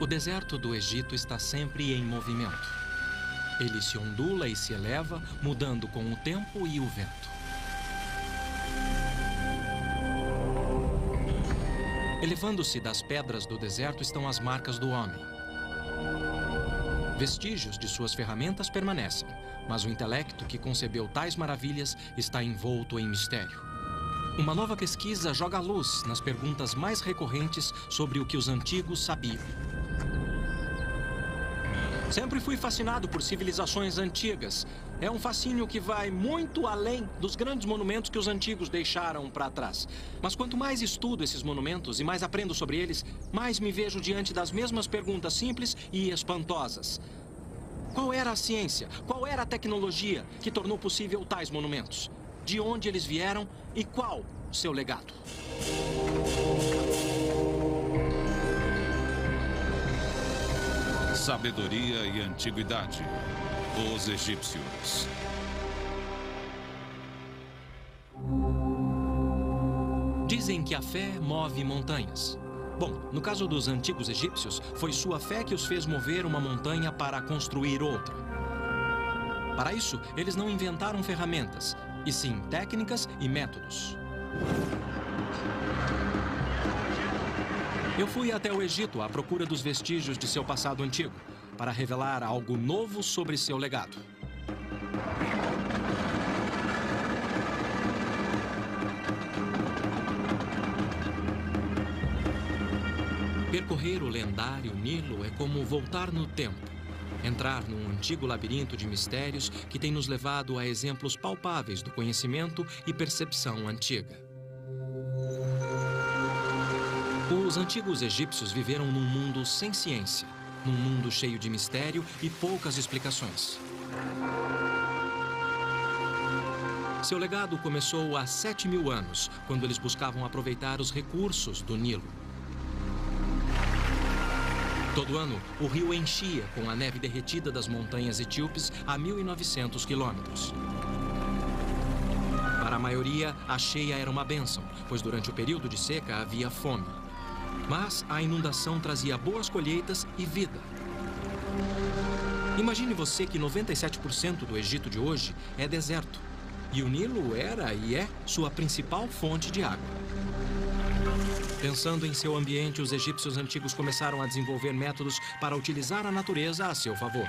O deserto do Egito está sempre em movimento. Ele se ondula e se eleva, mudando com o tempo e o vento. Elevando-se das pedras do deserto estão as marcas do homem. Vestígios de suas ferramentas permanecem, mas o intelecto que concebeu tais maravilhas está envolto em mistério. Uma nova pesquisa joga luz nas perguntas mais recorrentes sobre o que os antigos sabiam. Sempre fui fascinado por civilizações antigas. É um fascínio que vai muito além dos grandes monumentos que os antigos deixaram para trás. Mas quanto mais estudo esses monumentos e mais aprendo sobre eles, mais me vejo diante das mesmas perguntas simples e espantosas. Qual era a ciência? Qual era a tecnologia que tornou possível tais monumentos? De onde eles vieram e qual seu legado? Sabedoria e Antiguidade. Os Egípcios. Dizem que a fé move montanhas. Bom, no caso dos antigos egípcios, foi sua fé que os fez mover uma montanha para construir outra. Para isso, eles não inventaram ferramentas, e sim técnicas e métodos. Eu fui até o Egito à procura dos vestígios de seu passado antigo, para revelar algo novo sobre seu legado. Percorrer o lendário Nilo é como voltar no tempo. Entrar num antigo labirinto de mistérios que tem nos levado a exemplos palpáveis do conhecimento e percepção antiga. Os antigos egípcios viveram num mundo sem ciência, num mundo cheio de mistério e poucas explicações. Seu legado começou há 7 mil anos, quando eles buscavam aproveitar os recursos do Nilo. Todo ano, o rio enchia com a neve derretida das montanhas etíopes a 1.900 quilômetros. Para a maioria, a cheia era uma bênção, pois durante o período de seca havia fome. Mas a inundação trazia boas colheitas e vida. Imagine você que 97% do Egito de hoje é deserto. E o Nilo era e é sua principal fonte de água. Pensando em seu ambiente, os egípcios antigos começaram a desenvolver métodos para utilizar a natureza a seu favor.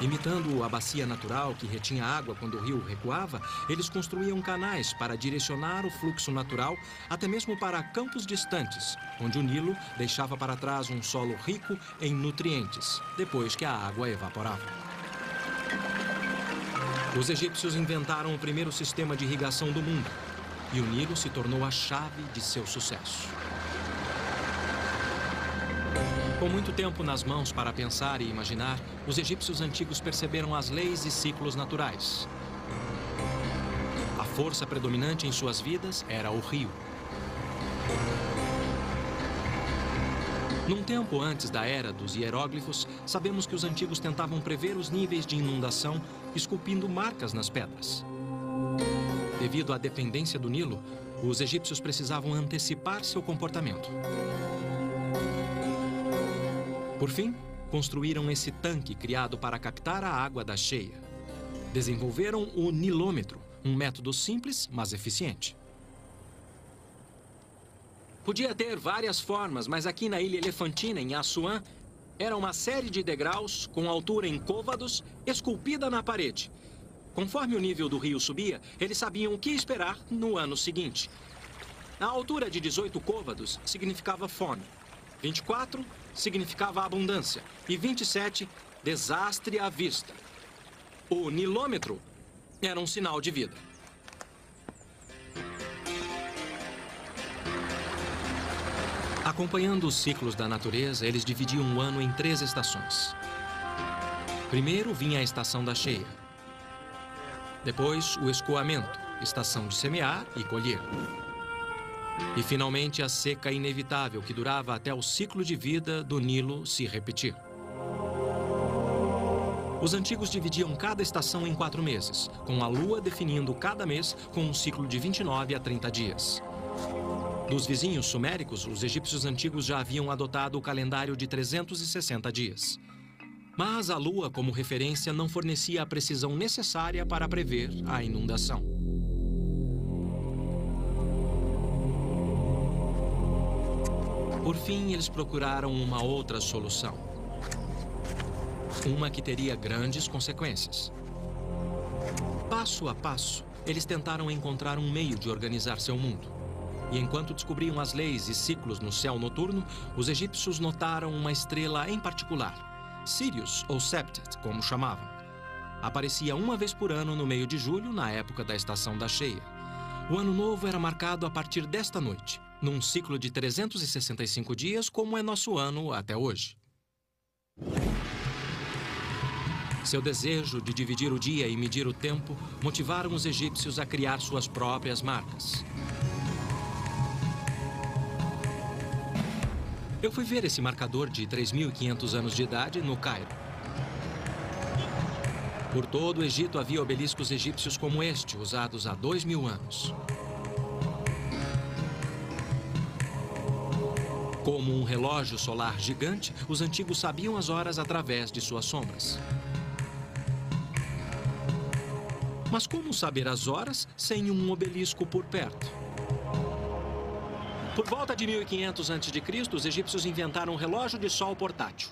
Imitando a bacia natural que retinha água quando o rio recuava, eles construíam canais para direcionar o fluxo natural até mesmo para campos distantes, onde o Nilo deixava para trás um solo rico em nutrientes, depois que a água evaporava. Os egípcios inventaram o primeiro sistema de irrigação do mundo, e o Nilo se tornou a chave de seu sucesso. Com muito tempo nas mãos para pensar e imaginar, os egípcios antigos perceberam as leis e ciclos naturais. A força predominante em suas vidas era o rio. Num tempo antes da era dos hieróglifos, sabemos que os antigos tentavam prever os níveis de inundação, esculpindo marcas nas pedras. Devido à dependência do Nilo, os egípcios precisavam antecipar seu comportamento. Por fim, construíram esse tanque criado para captar a água da cheia. Desenvolveram o nilômetro, um método simples, mas eficiente. Podia ter várias formas, mas aqui na ilha Elefantina, em Assuã, era uma série de degraus com altura em côvados, esculpida na parede. Conforme o nível do rio subia, eles sabiam o que esperar no ano seguinte. A altura de 18 côvados significava fome. 24 significava abundância e 27 desastre à vista. O nilômetro era um sinal de vida. Acompanhando os ciclos da natureza, eles dividiam o ano em três estações. Primeiro vinha a estação da cheia. Depois, o escoamento, estação de semear e colher. E finalmente a seca inevitável que durava até o ciclo de vida do Nilo se repetir. Os antigos dividiam cada estação em quatro meses, com a lua definindo cada mês com um ciclo de 29 a 30 dias. Dos vizinhos suméricos, os egípcios antigos já haviam adotado o calendário de 360 dias. Mas a lua, como referência, não fornecia a precisão necessária para prever a inundação. Por fim, eles procuraram uma outra solução. Uma que teria grandes consequências. Passo a passo, eles tentaram encontrar um meio de organizar seu mundo. E enquanto descobriam as leis e ciclos no céu noturno, os egípcios notaram uma estrela em particular, Sirius ou Septet, como chamavam. Aparecia uma vez por ano no meio de julho, na época da estação da cheia. O ano novo era marcado a partir desta noite, num ciclo de 365 dias, como é nosso ano até hoje. Seu desejo de dividir o dia e medir o tempo motivaram os egípcios a criar suas próprias marcas. Eu fui ver esse marcador de 3.500 anos de idade no Cairo. Por todo o Egito havia obeliscos egípcios como este, usados há dois mil anos. Como um relógio solar gigante, os antigos sabiam as horas através de suas sombras. Mas como saber as horas sem um obelisco por perto? Por volta de 1500 a.C., os egípcios inventaram um relógio de sol portátil.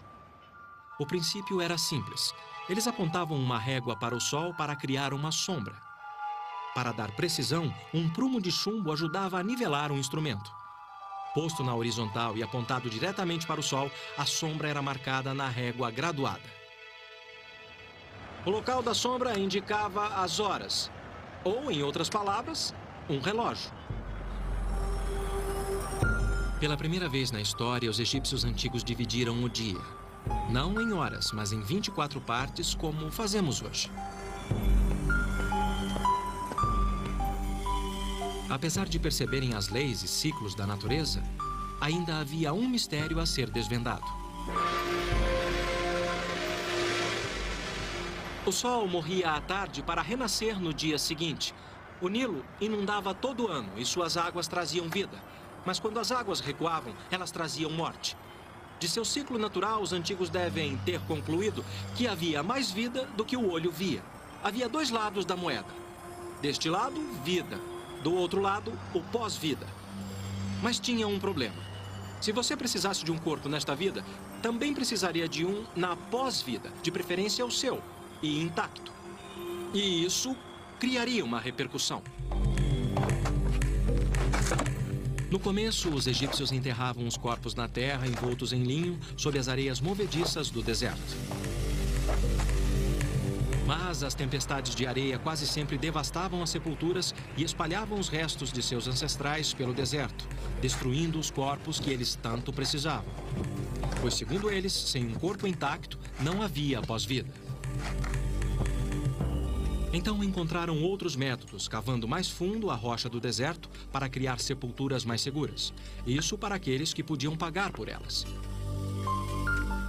O princípio era simples. Eles apontavam uma régua para o sol para criar uma sombra. Para dar precisão, um prumo de chumbo ajudava a nivelar o instrumento. Posto na horizontal e apontado diretamente para o sol, a sombra era marcada na régua graduada. O local da sombra indicava as horas, ou, em outras palavras, um relógio. Pela primeira vez na história, os egípcios antigos dividiram o dia. Não em horas, mas em 24 partes, como fazemos hoje. Apesar de perceberem as leis e ciclos da natureza, ainda havia um mistério a ser desvendado. O sol morria à tarde para renascer no dia seguinte. O Nilo inundava todo ano e suas águas traziam vida. Mas quando as águas recuavam, elas traziam morte. De seu ciclo natural, os antigos devem ter concluído que havia mais vida do que o olho via. Havia dois lados da moeda. Deste lado, vida. Do outro lado, o pós-vida. Mas tinha um problema. Se você precisasse de um corpo nesta vida, também precisaria de um na pós-vida, de preferência o seu, e intacto. E isso criaria uma repercussão. No começo, os egípcios enterravam os corpos na terra envoltos em linho sob as areias movediças do deserto. Mas as tempestades de areia quase sempre devastavam as sepulturas e espalhavam os restos de seus ancestrais pelo deserto, destruindo os corpos que eles tanto precisavam. Pois, segundo eles, sem um corpo intacto, não havia pós-vida. Então encontraram outros métodos, cavando mais fundo a rocha do deserto para criar sepulturas mais seguras. Isso para aqueles que podiam pagar por elas.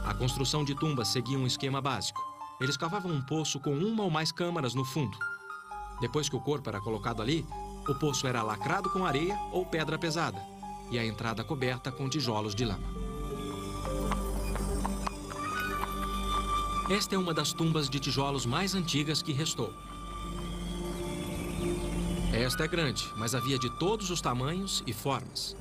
A construção de tumbas seguia um esquema básico. Eles cavavam um poço com uma ou mais câmaras no fundo. Depois que o corpo era colocado ali, o poço era lacrado com areia ou pedra pesada e a entrada coberta com tijolos de lama. Esta é uma das tumbas de tijolos mais antigas que restou. Esta é grande, mas havia de todos os tamanhos e formas.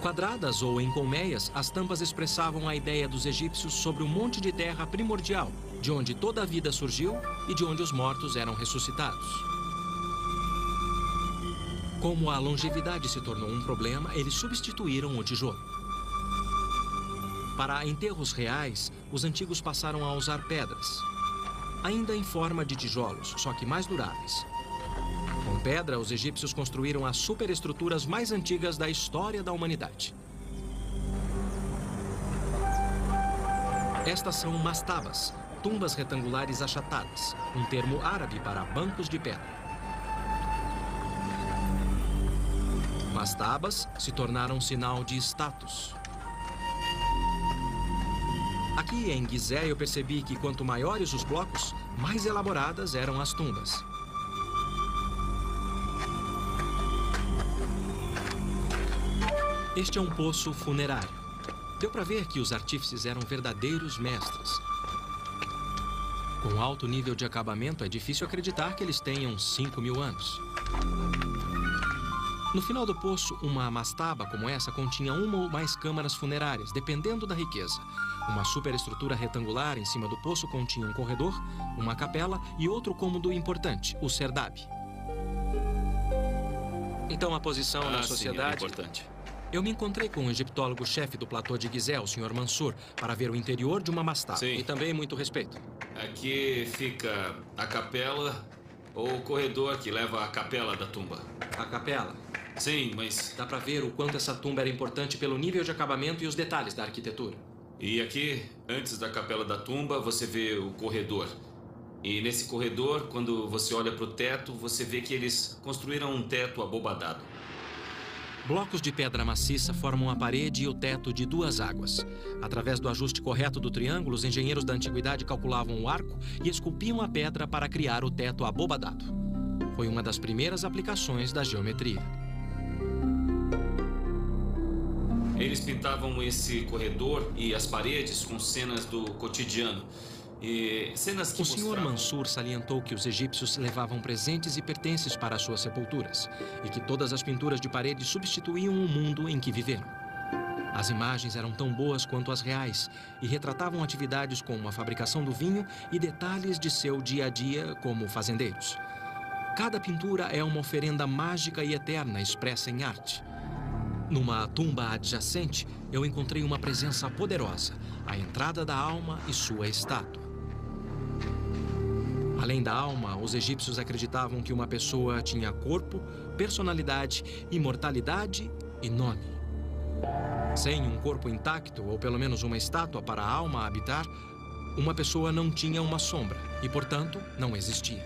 Quadradas ou em colmeias, as tampas expressavam a ideia dos egípcios sobre o monte de terra primordial, de onde toda a vida surgiu e de onde os mortos eram ressuscitados. Como a longevidade se tornou um problema, eles substituíram o tijolo. Para enterros reais, os antigos passaram a usar pedras, ainda em forma de tijolos, só que mais duráveis. Com pedra, os egípcios construíram as superestruturas mais antigas da história da humanidade. Estas são mastabas, tumbas retangulares achatadas, um termo árabe para bancos de pedra. Mastabas se tornaram sinal de status. Aqui em Gizé eu percebi que quanto maiores os blocos, mais elaboradas eram as tumbas. Este é um poço funerário. Deu para ver que os artífices eram verdadeiros mestres. Com alto nível de acabamento, é difícil acreditar que eles tenham 5 mil anos. No final do poço, uma mastaba como essa continha uma ou mais câmaras funerárias, dependendo da riqueza. Uma superestrutura retangular em cima do poço continha um corredor, uma capela e outro cômodo importante, o serdab. Então a posição Ah, na sim, sociedade. é importante. Eu me encontrei com o egiptólogo-chefe do platô de Gizé, o Sr. Mansur, para ver o interior de uma mastaba. Sim. E também muito respeito. Aqui fica a capela ou o corredor que leva à capela da tumba. A capela. Sim, mas. Dá para ver o quanto essa tumba era importante pelo nível de acabamento e os detalhes da arquitetura. E aqui, antes da capela da tumba, você vê o corredor. E nesse corredor, quando você olha para o teto, você vê que eles construíram um teto abobadado. Blocos de pedra maciça formam a parede e o teto de duas águas. Através do ajuste correto do triângulo, os engenheiros da antiguidade calculavam o arco e esculpiam a pedra para criar o teto abobadado. Foi uma das primeiras aplicações da geometria. Eles pintavam esse corredor e as paredes com cenas do cotidiano. E cenas que O Sr. mostravam- Mansur salientou que os egípcios levavam presentes e pertences para as suas sepulturas e que todas as pinturas de parede substituíam o mundo em que viveram. As imagens eram tão boas quanto as reais e retratavam atividades como a fabricação do vinho e detalhes de seu dia a dia como fazendeiros. Cada pintura é uma oferenda mágica e eterna expressa em arte. Numa tumba adjacente, eu encontrei uma presença poderosa, a entrada da alma e sua estátua. Além da alma, os egípcios acreditavam que uma pessoa tinha corpo, personalidade, imortalidade e nome. Sem um corpo intacto, ou pelo menos uma estátua para a alma habitar, uma pessoa não tinha uma sombra e, portanto, não existia.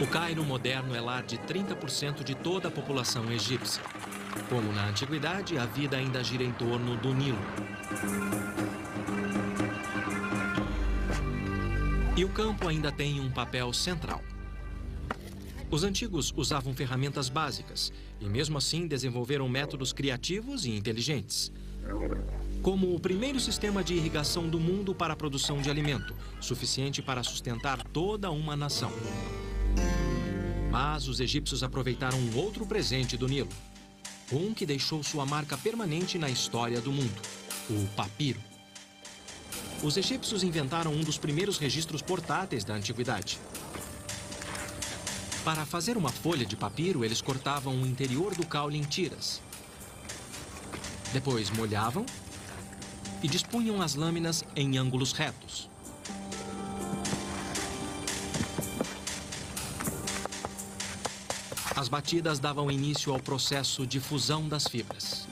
O Cairo moderno é lar de 30% de toda a população egípcia. Como na antiguidade, a vida ainda gira em torno do Nilo. E o campo ainda tem um papel central. Os antigos usavam ferramentas básicas e, mesmo assim, desenvolveram métodos criativos e inteligentes. Como o primeiro sistema de irrigação do mundo para a produção de alimento, suficiente para sustentar toda uma nação. Mas os egípcios aproveitaram um outro presente do Nilo. Um que deixou sua marca permanente na história do mundo: o papiro. Os egípcios inventaram um dos primeiros registros portáteis da antiguidade. Para fazer uma folha de papiro, eles cortavam o interior do caule em tiras. Depois molhavam e dispunham as lâminas em ângulos retos. As batidas davam início ao processo de fusão das fibras.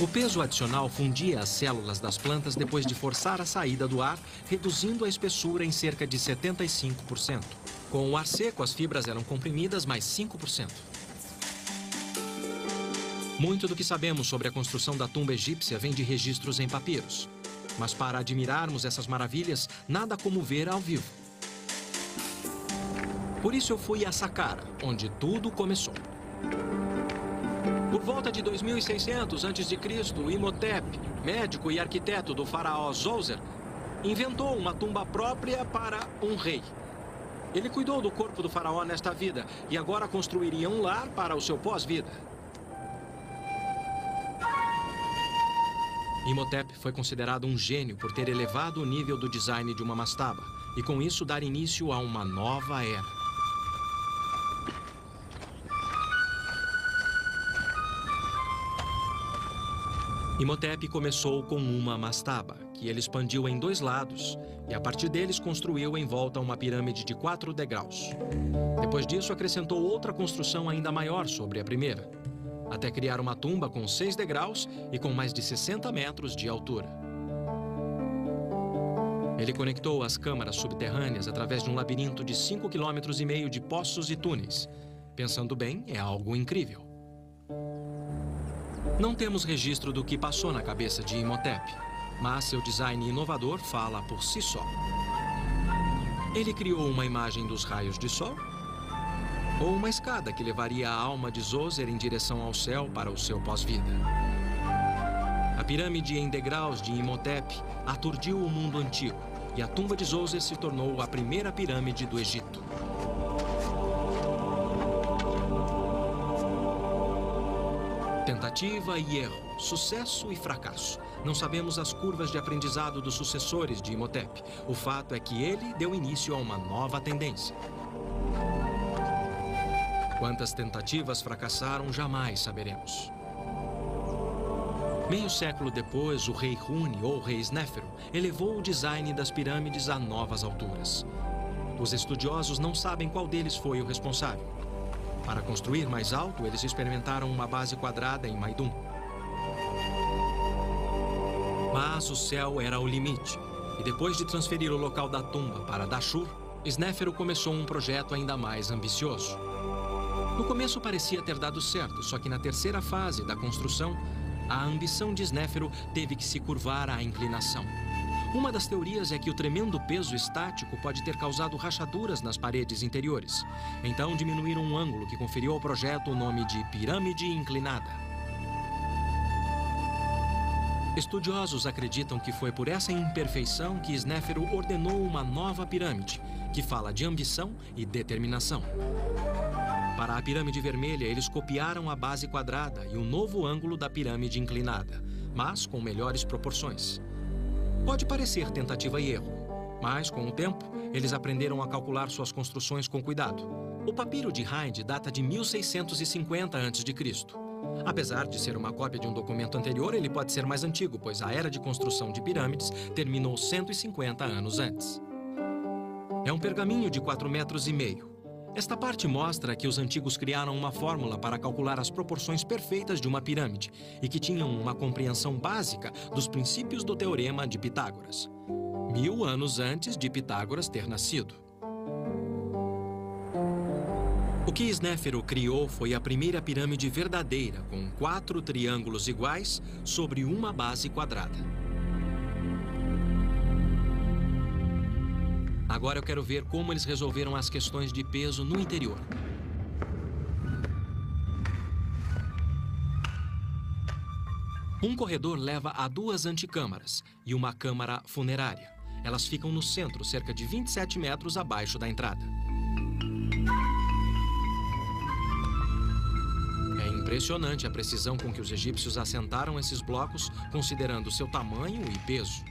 O peso adicional fundia as células das plantas depois de forçar a saída do ar, reduzindo a espessura em cerca de 75%. Com o ar seco, as fibras eram comprimidas mais 5%. Muito do que sabemos sobre a construção da tumba egípcia vem de registros em papiros. Mas para admirarmos essas maravilhas, nada como ver ao vivo. Por isso eu fui a Saqqara, onde tudo começou. Por volta de 2600 a.C., Imhotep, médico e arquiteto do faraó Djoser, inventou uma tumba própria para um rei. Ele cuidou do corpo do faraó nesta vida e agora construiria um lar para o seu pós-vida. Imhotep foi considerado um gênio por ter elevado o nível do design de uma mastaba e com isso dar início a uma nova era. Imhotep começou com uma mastaba, que ele expandiu em dois lados, e a partir deles construiu em volta uma pirâmide de quatro degraus. Depois disso, acrescentou outra construção ainda maior sobre a primeira, até criar uma tumba com seis degraus e com mais de 60 metros de altura. Ele conectou as câmaras subterrâneas através de um labirinto de 5,5 quilômetros e meio de poços e túneis. Pensando bem, é algo incrível. Não temos registro do que passou na cabeça de Imhotep. mas seu design inovador fala por si só. Ele criou uma imagem dos raios de sol? Ou uma escada que levaria a alma de Zoser em direção ao céu para o seu pós-vida? A pirâmide em degraus de Imhotep aturdiu o mundo antigo e a tumba de Zoser se tornou a primeira pirâmide do Egito. Tentativa e erro, sucesso e fracasso. Não sabemos as curvas de aprendizado dos sucessores de Imhotep. O fato é que ele deu início a uma nova tendência. Quantas tentativas fracassaram, jamais saberemos. Meio século depois, o rei Huni, ou rei Snefero, elevou o design das pirâmides a novas alturas. Os estudiosos não sabem qual deles foi o responsável. Para construir mais alto, eles experimentaram uma base quadrada em Maidum. Mas o céu era o limite. E depois de transferir o local da tumba para Dashur, Snefero começou um projeto ainda mais ambicioso. No começo parecia ter dado certo, só que na terceira fase da construção, a ambição de Snefero teve que se curvar à inclinação. Uma das teorias é que o tremendo peso estático pode ter causado rachaduras nas paredes interiores. Então diminuíram um ângulo que conferiu ao projeto o nome de pirâmide inclinada. Estudiosos acreditam que foi por essa imperfeição que Snefero ordenou uma nova pirâmide, que fala de ambição e determinação. Para a pirâmide vermelha, eles copiaram a base quadrada e o novo ângulo da pirâmide inclinada, mas com melhores proporções. Pode parecer tentativa e erro, mas com o tempo, eles aprenderam a calcular suas construções com cuidado. O papiro de Hind data de 1650 a.C. Apesar de ser uma cópia de um documento anterior, ele pode ser mais antigo, pois a era de construção de pirâmides terminou 150 anos antes. É um pergaminho de 4 metros e meio, esta parte mostra que os antigos criaram uma fórmula para calcular as proporções perfeitas de uma pirâmide e que tinham uma compreensão básica dos princípios do teorema de Pitágoras. Mil anos antes de Pitágoras ter nascido. O que Snéfero criou foi a primeira pirâmide verdadeira, com quatro triângulos iguais sobre uma base quadrada. Agora eu quero ver como eles resolveram as questões de peso no interior. Um corredor leva a duas anticâmaras e uma câmara funerária. Elas ficam no centro, cerca de 27 metros abaixo da entrada. É impressionante a precisão com que os egípcios assentaram esses blocos, considerando seu tamanho e peso.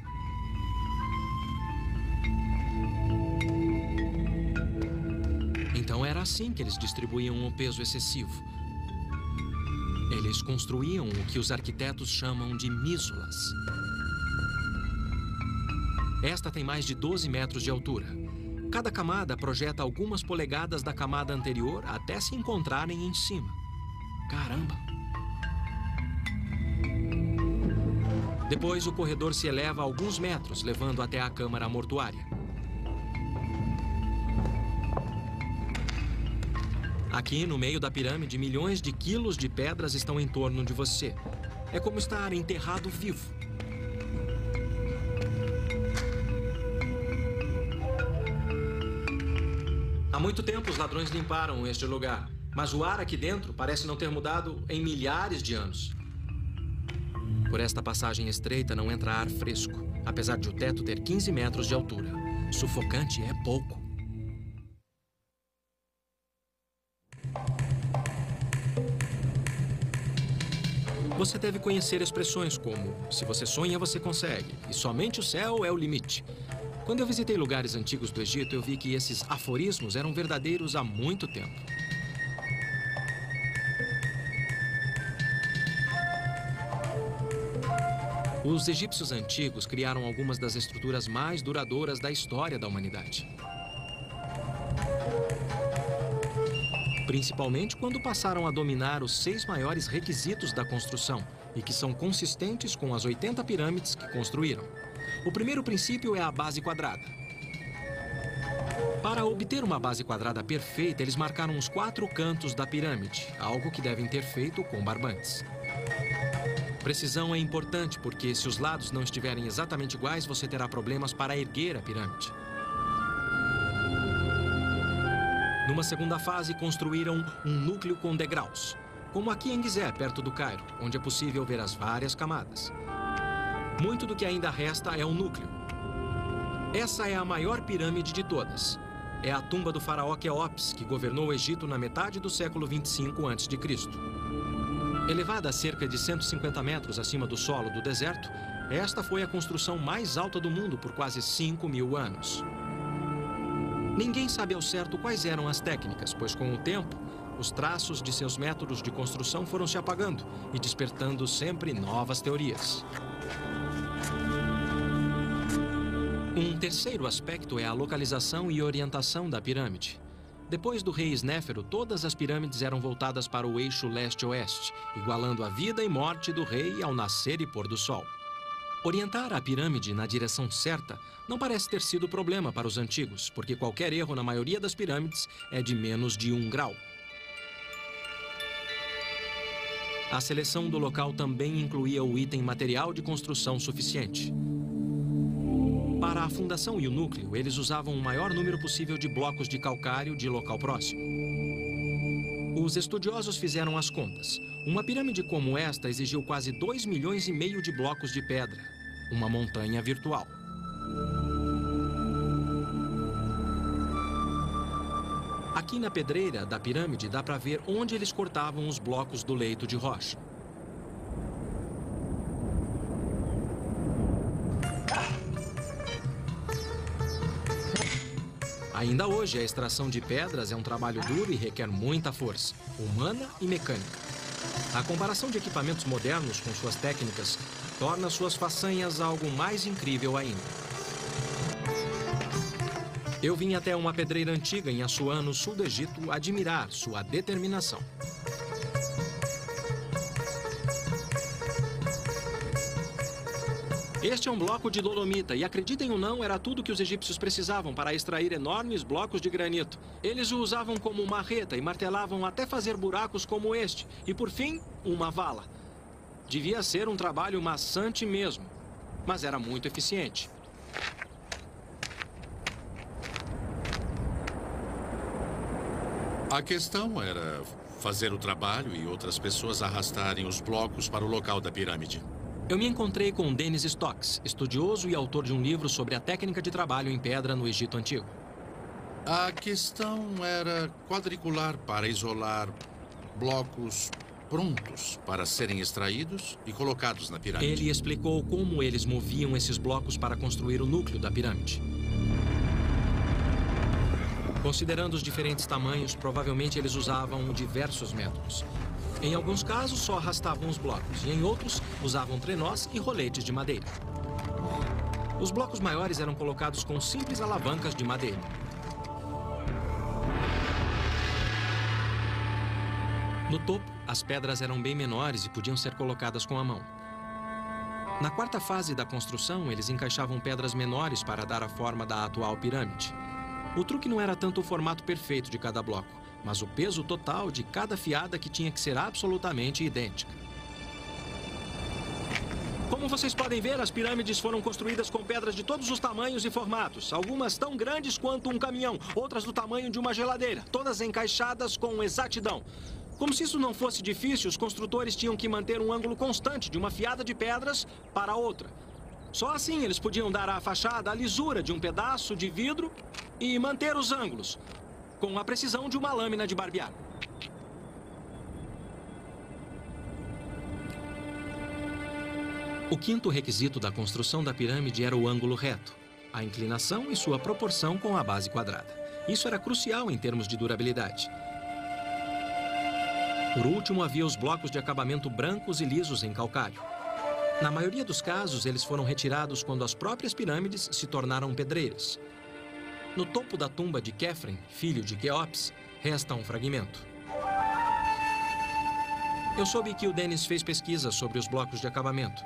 Então era assim que eles distribuíam o peso excessivo. Eles construíam o que os arquitetos chamam de mísulas. Esta tem mais de 12 metros de altura. Cada camada projeta algumas polegadas da camada anterior até se encontrarem em cima. Caramba! Depois, o corredor se eleva alguns metros, levando até a câmara mortuária. Aqui, no meio da pirâmide, milhões de quilos de pedras estão em torno de você. É como estar enterrado vivo. Há muito tempo os ladrões limparam este lugar, mas o ar aqui dentro parece não ter mudado em milhares de anos. Por esta passagem estreita não entra ar fresco, apesar de o teto ter 15 metros de altura. Sufocante é pouco. Você deve conhecer expressões como: se você sonha, você consegue, e somente o céu é o limite. Quando eu visitei lugares antigos do Egito, eu vi que esses aforismos eram verdadeiros há muito tempo. Os egípcios antigos criaram algumas das estruturas mais duradouras da história da humanidade. Principalmente quando passaram a dominar os seis maiores requisitos da construção e que são consistentes com as 80 pirâmides que construíram. O primeiro princípio é a base quadrada. Para obter uma base quadrada perfeita, eles marcaram os quatro cantos da pirâmide, algo que devem ter feito com barbantes. precisão é importante porque, se os lados não estiverem exatamente iguais, você terá problemas para erguer a pirâmide. Numa segunda fase, construíram um núcleo com degraus, como aqui em Gizé, perto do Cairo, onde é possível ver as várias camadas. Muito do que ainda resta é o núcleo. Essa é a maior pirâmide de todas. É a tumba do faraó Queops, que governou o Egito na metade do século 25 a.C. Elevada a cerca de 150 metros acima do solo do deserto, esta foi a construção mais alta do mundo por quase 5 mil anos. Ninguém sabe ao certo quais eram as técnicas, pois com o tempo, os traços de seus métodos de construção foram se apagando e despertando sempre novas teorias. Um terceiro aspecto é a localização e orientação da pirâmide. Depois do rei Snéfero, todas as pirâmides eram voltadas para o eixo leste-oeste, igualando a vida e morte do rei ao nascer e pôr do sol. Orientar a pirâmide na direção certa não parece ter sido problema para os antigos, porque qualquer erro na maioria das pirâmides é de menos de um grau. A seleção do local também incluía o item material de construção suficiente. Para a fundação e o núcleo, eles usavam o maior número possível de blocos de calcário de local próximo. Os estudiosos fizeram as contas. Uma pirâmide como esta exigiu quase 2 milhões e meio de blocos de pedra, uma montanha virtual. Aqui na pedreira da pirâmide dá para ver onde eles cortavam os blocos do leito de rocha. Ainda hoje, a extração de pedras é um trabalho duro e requer muita força, humana e mecânica. A comparação de equipamentos modernos com suas técnicas torna suas façanhas algo mais incrível ainda. Eu vim até uma pedreira antiga em Assuã, no sul do Egito, admirar sua determinação. Este é um bloco de dolomita e, acreditem ou não, era tudo que os egípcios precisavam para extrair enormes blocos de granito. Eles o usavam como marreta e martelavam até fazer buracos como este. E, por fim, uma vala. Devia ser um trabalho maçante mesmo, mas era muito eficiente. A questão era fazer o trabalho e outras pessoas arrastarem os blocos para o local da pirâmide. Eu me encontrei com Dennis Stocks, estudioso e autor de um livro sobre a técnica de trabalho em pedra no Egito Antigo. A questão era quadricular para isolar blocos prontos para serem extraídos e colocados na pirâmide. Ele explicou como eles moviam esses blocos para construir o núcleo da pirâmide. Considerando os diferentes tamanhos, provavelmente eles usavam diversos métodos. Em alguns casos, só arrastavam os blocos, e em outros, usavam trenós e roletes de madeira. Os blocos maiores eram colocados com simples alavancas de madeira. No topo, as pedras eram bem menores e podiam ser colocadas com a mão. Na quarta fase da construção, eles encaixavam pedras menores para dar a forma da atual pirâmide. O truque não era tanto o formato perfeito de cada bloco, mas o peso total de cada fiada que tinha que ser absolutamente idêntica. Como vocês podem ver, as pirâmides foram construídas com pedras de todos os tamanhos e formatos. Algumas tão grandes quanto um caminhão, outras do tamanho de uma geladeira, todas encaixadas com exatidão. Como se isso não fosse difícil, os construtores tinham que manter um ângulo constante de uma fiada de pedras para outra. Só assim eles podiam dar à fachada a lisura de um pedaço de vidro e manter os ângulos, com a precisão de uma lâmina de barbear. O quinto requisito da construção da pirâmide era o ângulo reto, a inclinação e sua proporção com a base quadrada. Isso era crucial em termos de durabilidade. Por último, havia os blocos de acabamento brancos e lisos em calcário. Na maioria dos casos, eles foram retirados quando as próprias pirâmides se tornaram pedreiras. No topo da tumba de Kefren, filho de Queops, resta um fragmento. Eu soube que o Dennis fez pesquisas sobre os blocos de acabamento.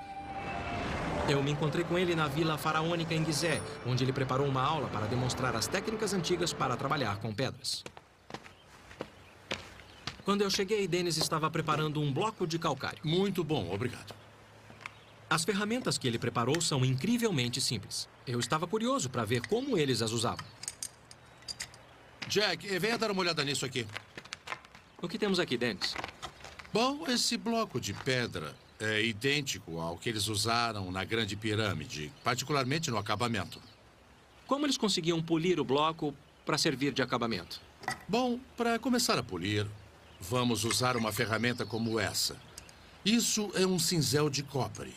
Eu me encontrei com ele na vila faraônica em Gizé, onde ele preparou uma aula para demonstrar as técnicas antigas para trabalhar com pedras. Quando eu cheguei, Dennis estava preparando um bloco de calcário. Muito bom, obrigado. As ferramentas que ele preparou são incrivelmente simples. Eu estava curioso para ver como eles as usavam. Jack, eh, venha dar uma olhada nisso aqui. O que temos aqui, Dennis? Bom, esse bloco de pedra é idêntico ao que eles usaram na Grande Pirâmide, particularmente no acabamento. Como eles conseguiam polir o bloco para servir de acabamento? Bom, para começar a polir, vamos usar uma ferramenta como essa. Isso é um cinzel de cobre.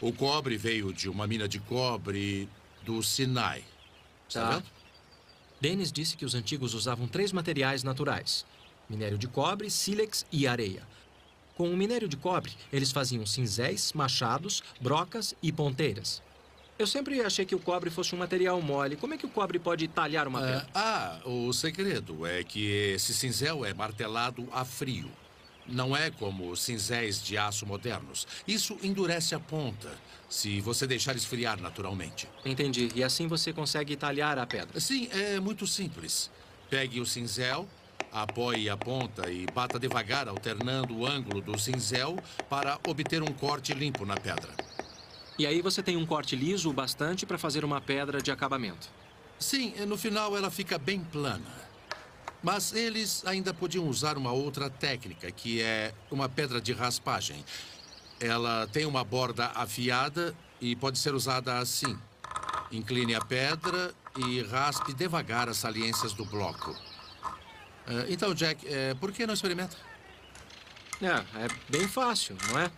O cobre veio de uma mina de cobre do Sinai. Está Tá. vendo? Dennis disse que os antigos usavam três materiais naturais: minério de cobre, sílex e areia. Com o minério de cobre, eles faziam cinzéis, machados, brocas e ponteiras. Eu sempre achei que o cobre fosse um material mole. Como é que o cobre pode talhar uma Ah, pedra? ah, o segredo é que esse cinzel é martelado a frio. Não é como os cinzéis de aço modernos. Isso endurece a ponta, se você deixar esfriar naturalmente. Entendi. E assim você consegue talhar a pedra. Sim, é muito simples. Pegue o cinzel, apoie a ponta e bata devagar, alternando o ângulo do cinzel para obter um corte limpo na pedra. E aí você tem um corte liso o bastante para fazer uma pedra de acabamento. Sim, no final ela fica bem plana. Mas eles ainda podiam usar uma outra técnica, que é uma pedra de raspagem. Ela tem uma borda afiada e pode ser usada assim. Incline a pedra e raspe devagar as saliências do bloco. Ah, então, Jack, eh, por que não experimenta? É, é bem fácil, não é?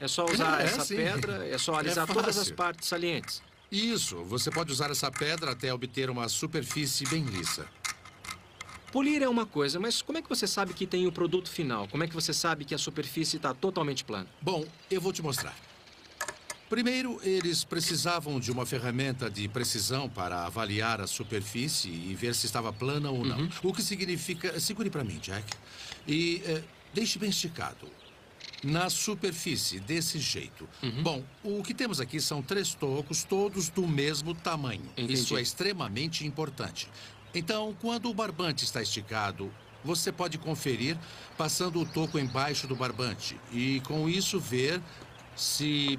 É só usar É, é, essa sim. pedra, é só alisar todas as partes salientes. Isso, você pode usar essa pedra até obter uma superfície bem lisa. Polir é uma coisa, mas como é que você sabe que tem o produto final? Como é que você sabe que a superfície está totalmente plana? Bom, eu vou te mostrar. Primeiro, eles precisavam de uma ferramenta de precisão para avaliar a superfície e ver se estava plana ou não. O que significa. Segure para mim, Jack. E eh, deixe bem esticado. Na superfície, desse jeito. Bom, o que temos aqui são três tocos, todos do mesmo tamanho. Entendi. Isso é extremamente importante. Então, quando o barbante está esticado, você pode conferir passando o toco embaixo do barbante e, com isso, ver se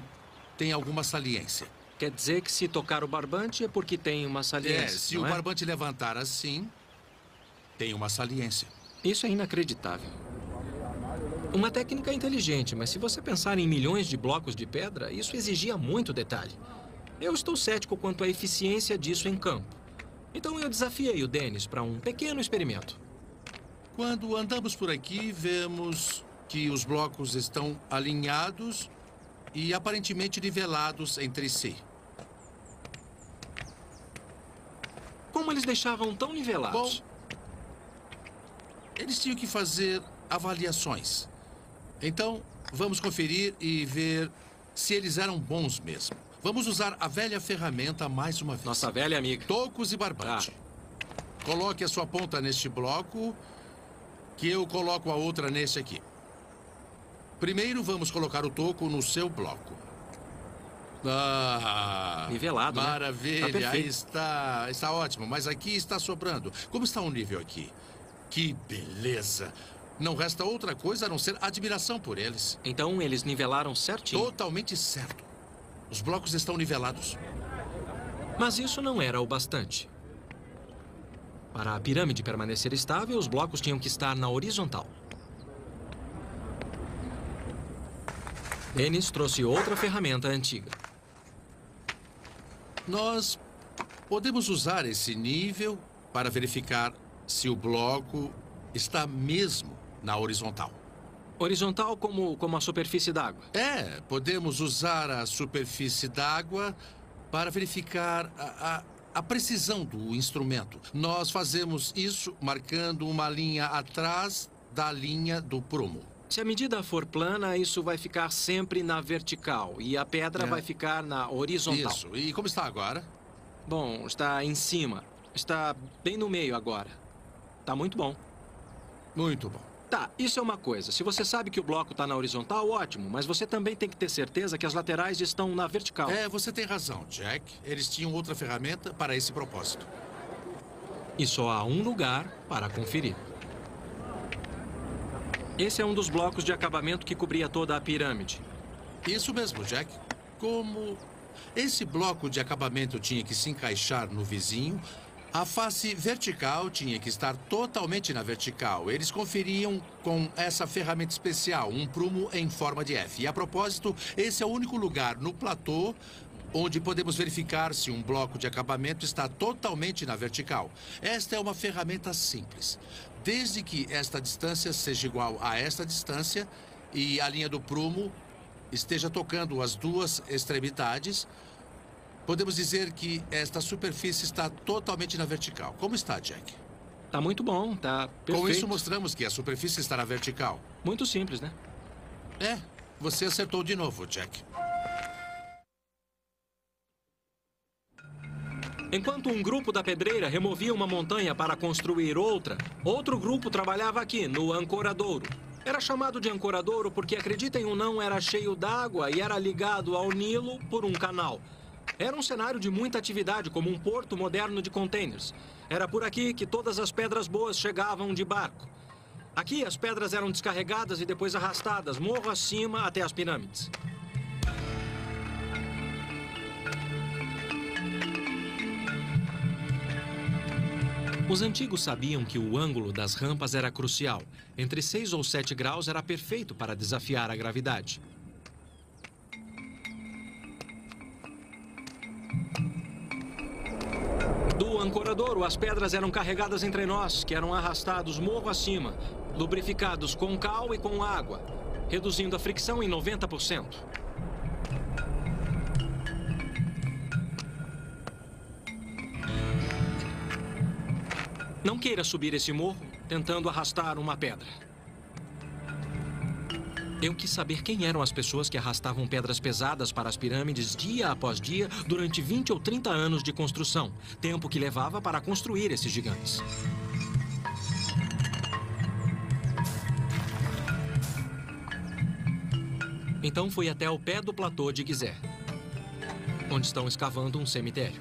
tem alguma saliência. Quer dizer que se tocar o barbante é porque tem uma É, saliência, se não o é? barbante levantar assim, tem uma saliência. Isso é inacreditável. Uma técnica inteligente, mas se você pensar em milhões de blocos de pedra, isso exigia muito detalhe. Eu estou cético quanto à eficiência disso em campo. Então eu desafiei o Dennis para um pequeno experimento. Quando andamos por aqui, vemos que os blocos estão alinhados e aparentemente nivelados entre si. Como eles deixavam tão nivelados? Eles tinham que fazer avaliações. Então, vamos conferir e ver se eles eram bons mesmo. Vamos usar a velha ferramenta mais uma vez. Nossa velha amiga. Tocos e barbante. Coloque a sua ponta neste bloco, que eu coloco a outra nesse aqui. Primeiro, vamos colocar o toco no seu bloco. Ah, Nivelado, né? Maravilha, Tá perfeito. aí está, está ótimo, mas aqui está sobrando. Como está o nível aqui? Que beleza! Não resta outra coisa a não ser admiração por eles. Então eles nivelaram certinho. Totalmente certo. Os blocos estão nivelados. Mas isso não era o bastante. Para a pirâmide permanecer estável, os blocos tinham que estar na horizontal. Dennis trouxe outra ferramenta antiga. Nós podemos usar esse nível para verificar se o bloco está mesmo na horizontal. Horizontal como, como a superfície d'água. É, podemos usar a superfície d'água para verificar a, a- a precisão do instrumento. Nós fazemos isso marcando uma linha atrás da linha do prumo. Se a medida for plana, isso vai ficar sempre na vertical e a pedra É. vai ficar na horizontal. Isso. E como está agora? Bom, está em cima. Está bem no meio agora. Tá muito bom. Muito bom. Tá, isso é uma coisa. Se você sabe que o bloco está na horizontal, ótimo. Mas você também tem que ter certeza que as laterais estão na vertical. É, você tem razão, Jack. Eles tinham outra ferramenta para esse propósito. E só há um lugar para conferir. Esse é um dos blocos de acabamento que cobria toda a pirâmide. Isso mesmo, Jack. como esse bloco de acabamento tinha que se encaixar no vizinho, a face vertical tinha que estar totalmente na vertical. Eles conferiam com essa ferramenta especial, um prumo em forma de F. E a propósito, esse é o único lugar no platô onde podemos verificar se um bloco de acabamento está totalmente na vertical. Esta é uma ferramenta simples. Desde que esta distância seja igual a esta distância e a linha do prumo esteja tocando as duas extremidades, podemos dizer que esta superfície está totalmente na vertical. Como está, Jack? Tá muito bom, tá perfeito. Com isso, mostramos que a superfície está na vertical. Muito simples, né? É, você acertou de novo, Jack. Enquanto um grupo da pedreira removia uma montanha para construir outra, outro grupo trabalhava aqui, no Ancoradouro. Era chamado de Ancoradouro porque, acreditem ou não, era cheio d'água e era ligado ao Nilo por um canal. Era um cenário de muita atividade, como um porto moderno de containers. Era por aqui que todas as pedras boas chegavam de barco. Aqui, as pedras eram descarregadas e depois arrastadas morro acima até as pirâmides. Os antigos sabiam que o ângulo das rampas era crucial. Entre 6 ou 7 graus era perfeito para desafiar a gravidade. Ancoradouro, as pedras eram carregadas entre nós, que eram arrastados morro acima, lubrificados com cal e com água, reduzindo a fricção em 90%. Não queira subir esse morro tentando arrastar uma pedra. Eu quis saber quem eram as pessoas que arrastavam pedras pesadas para as pirâmides dia após dia durante 20 ou 30 anos de construção, tempo que levava para construir esses gigantes. Então fui até o pé do platô de Gizé, onde estão escavando um cemitério.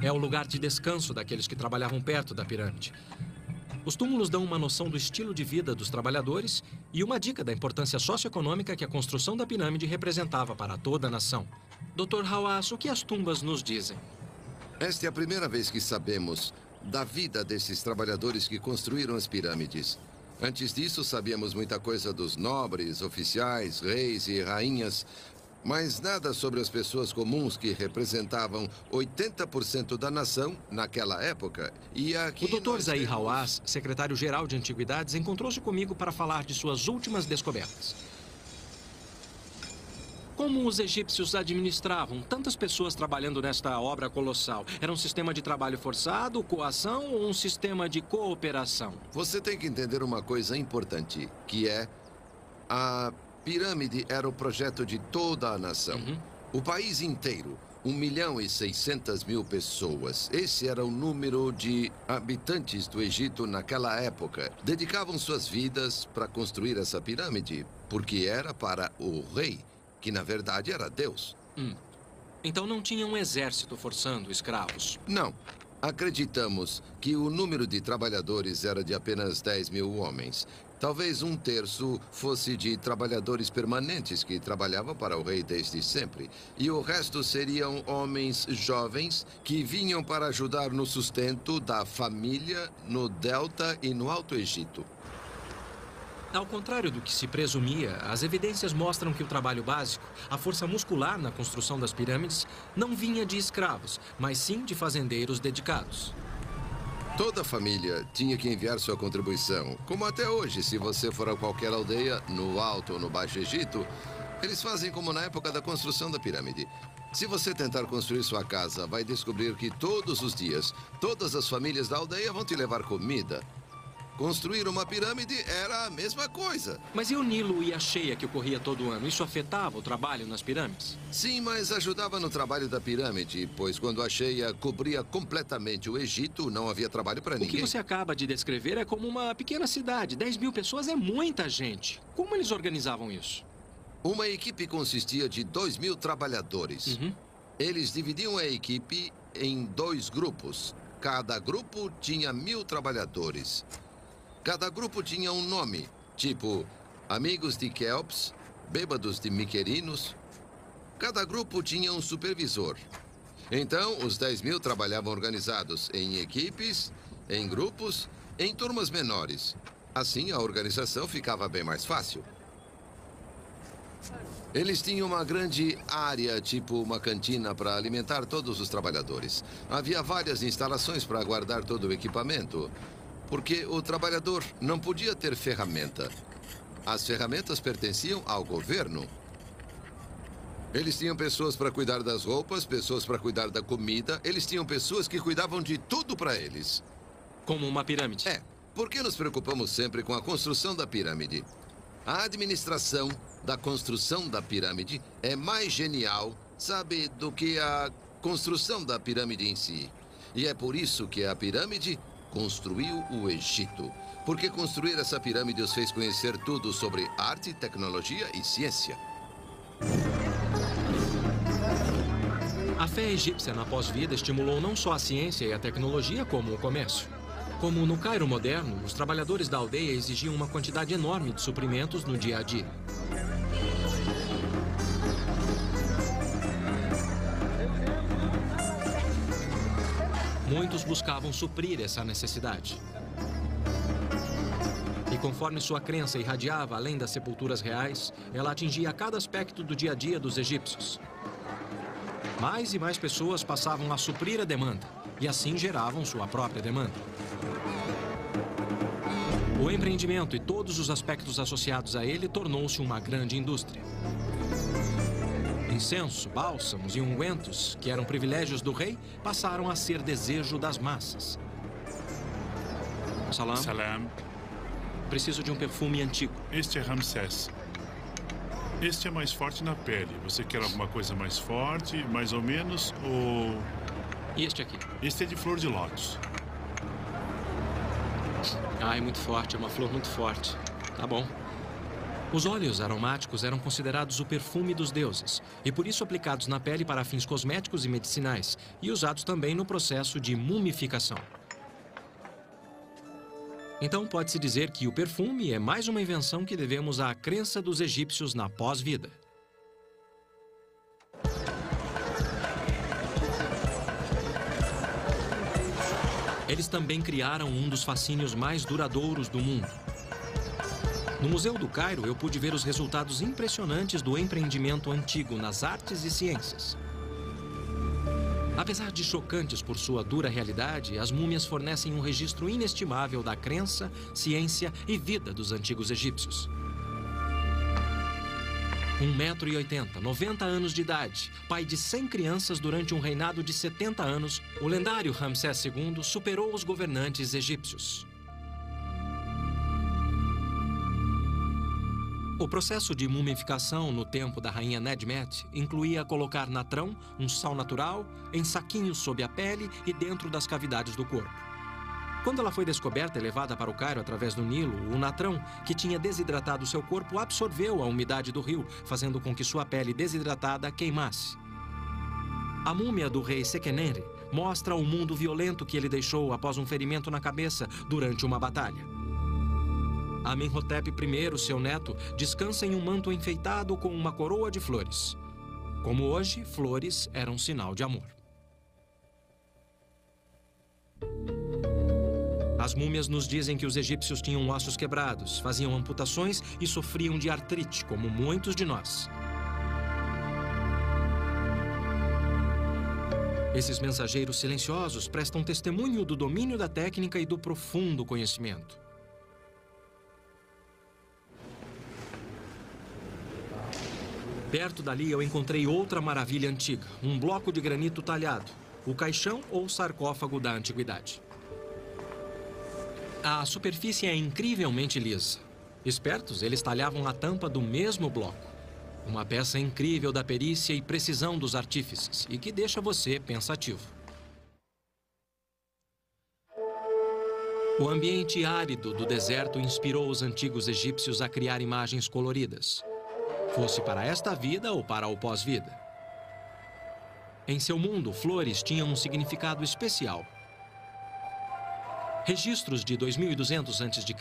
É o lugar de descanso daqueles que trabalhavam perto da pirâmide. Os túmulos dão uma noção do estilo de vida dos trabalhadores e uma dica da importância socioeconômica que a construção da pirâmide representava para toda a nação. Dr. Hawass, o que as tumbas nos dizem? Esta é a primeira vez que sabemos da vida desses trabalhadores que construíram as pirâmides. Antes disso, sabíamos muita coisa dos nobres, oficiais, reis e rainhas, mas nada sobre as pessoas comuns que representavam 80% da nação naquela época. E aqui o Dr. Zahir temos... Hawass, secretário-geral de Antiguidades, encontrou-se comigo para falar de suas últimas descobertas. Como os egípcios administravam tantas pessoas trabalhando nesta obra colossal? Era um sistema de trabalho forçado, coação ou um sistema de cooperação? Você tem que entender uma coisa importante, que é a pirâmide era o projeto de toda a nação. Uhum. O país inteiro, 1 milhão e 600 mil pessoas. Esse era o número de habitantes do Egito naquela época. Dedicavam suas vidas para construir essa pirâmide, porque era para o rei, que na verdade era Deus. Então não tinha um exército forçando escravos. Não. Acreditamos que o número de trabalhadores era de apenas 10 mil homens. Talvez um terço fosse de trabalhadores permanentes que trabalhavam para o rei desde sempre. E o resto seriam homens jovens que vinham para ajudar no sustento da família no Delta e no Alto Egito. Ao contrário do que se presumia, as evidências mostram que o trabalho básico, a força muscular na construção das pirâmides, não vinha de escravos, mas sim de fazendeiros dedicados. Toda família tinha que enviar sua contribuição. Como até hoje, se você for a qualquer aldeia, no Alto ou no Baixo Egito, eles fazem como na época da construção da pirâmide. Se você tentar construir sua casa, vai descobrir que todos os dias, todas as famílias da aldeia vão te levar comida. Construir uma pirâmide era a mesma coisa. Mas e o Nilo e a cheia que ocorria todo ano? Isso afetava o trabalho nas pirâmides? Sim, mas ajudava no trabalho da pirâmide, pois quando a cheia cobria completamente o Egito, não havia trabalho para O que ninguém. você acaba de descrever é como uma pequena cidade. 10 mil pessoas é muita gente. Como eles organizavam isso? Uma equipe consistia de dois mil trabalhadores. Uhum. Eles dividiam a equipe em dois grupos. Cada grupo tinha mil trabalhadores. Cada grupo tinha um nome, tipo Amigos de Kelps, bêbados de miquerinos. Cada grupo tinha um supervisor. Então, os 10 mil trabalhavam organizados em equipes, em grupos, em turmas menores. Assim, a organização ficava bem mais fácil. Eles tinham uma grande área, tipo uma cantina, para alimentar todos os trabalhadores. Havia várias instalações para guardar todo o equipamento, porque o trabalhador não podia ter ferramenta. As ferramentas pertenciam ao governo. Eles tinham pessoas para cuidar das roupas, pessoas para cuidar da comida. Eles tinham pessoas que cuidavam de tudo para eles. Como uma pirâmide. É, por que nos preocupamos sempre com a construção da pirâmide? A administração da construção da pirâmide é mais genial, sabe, do que a construção da pirâmide em si. E é por isso que a pirâmide construiu o Egito. Porque construir essa pirâmide os fez conhecer tudo sobre arte, tecnologia e ciência. A fé egípcia na pós-vida estimulou não só a ciência e a tecnologia, como o comércio. Como no Cairo moderno, os trabalhadores da aldeia exigiam uma quantidade enorme de suprimentos no dia a dia. Muitos buscavam suprir essa necessidade. E conforme sua crença irradiava além das sepulturas reais, ela atingia cada aspecto do dia a dia dos egípcios. Mais e mais pessoas passavam a suprir a demanda e assim geravam sua própria demanda. O empreendimento e todos os aspectos associados a ele tornou-se uma grande indústria. Incenso, bálsamos e ungüentos, que eram privilégios do rei, passaram a ser desejo das massas. Salam, Salam. preciso de um perfume antigo. Este é Ramsés. Este é mais forte na pele. Você quer alguma coisa mais forte, mais ou menos, ou... E este aqui? Este é de flor de lótus. Ai, muito forte, é uma flor muito forte. Tá bom. Os óleos aromáticos eram considerados o perfume dos deuses e por isso aplicados na pele para fins cosméticos e medicinais e usados também no processo de mumificação. Então pode-se dizer que o perfume é mais uma invenção que devemos à crença dos egípcios na pós-vida. Eles também criaram um dos fascínios mais duradouros do mundo. No Museu do Cairo, eu pude ver os resultados impressionantes do empreendimento antigo nas artes e ciências. Apesar de chocantes por sua dura realidade, as múmias fornecem um registro inestimável da crença, ciência e vida dos antigos egípcios. 1,80m, 90 anos de idade, pai de 100 crianças durante um reinado de 70 anos, o lendário Ramsés II superou os governantes egípcios. O processo de mumificação no tempo da rainha Nedmet incluía colocar natrão, um sal natural, em saquinhos sob a pele e dentro das cavidades do corpo. Quando ela foi descoberta e levada para o Cairo através do Nilo, o natrão, que tinha desidratado seu corpo, absorveu a umidade do rio, fazendo com que sua pele desidratada queimasse. A múmia do rei Sequenenre mostra o mundo violento que ele deixou após um ferimento na cabeça durante uma batalha. Amenhotep I, seu neto, descansa em um manto enfeitado com uma coroa de flores. Como hoje, flores eram sinal de amor. As múmias nos dizem que os egípcios tinham ossos quebrados, faziam amputações e sofriam de artrite, como muitos de nós. Esses mensageiros silenciosos prestam testemunho do domínio da técnica e do profundo conhecimento. Perto dali eu encontrei outra maravilha antiga, um bloco de granito talhado, o caixão ou sarcófago da antiguidade. A superfície é incrivelmente lisa. Espertos, eles talhavam a tampa do mesmo bloco. Uma peça incrível da perícia e precisão dos artífices e que deixa você pensativo. O ambiente árido do deserto inspirou os antigos egípcios a criar imagens coloridas, fosse para esta vida ou para o pós-vida. Em seu mundo, flores tinham um significado especial. Registros de 2200 a.C.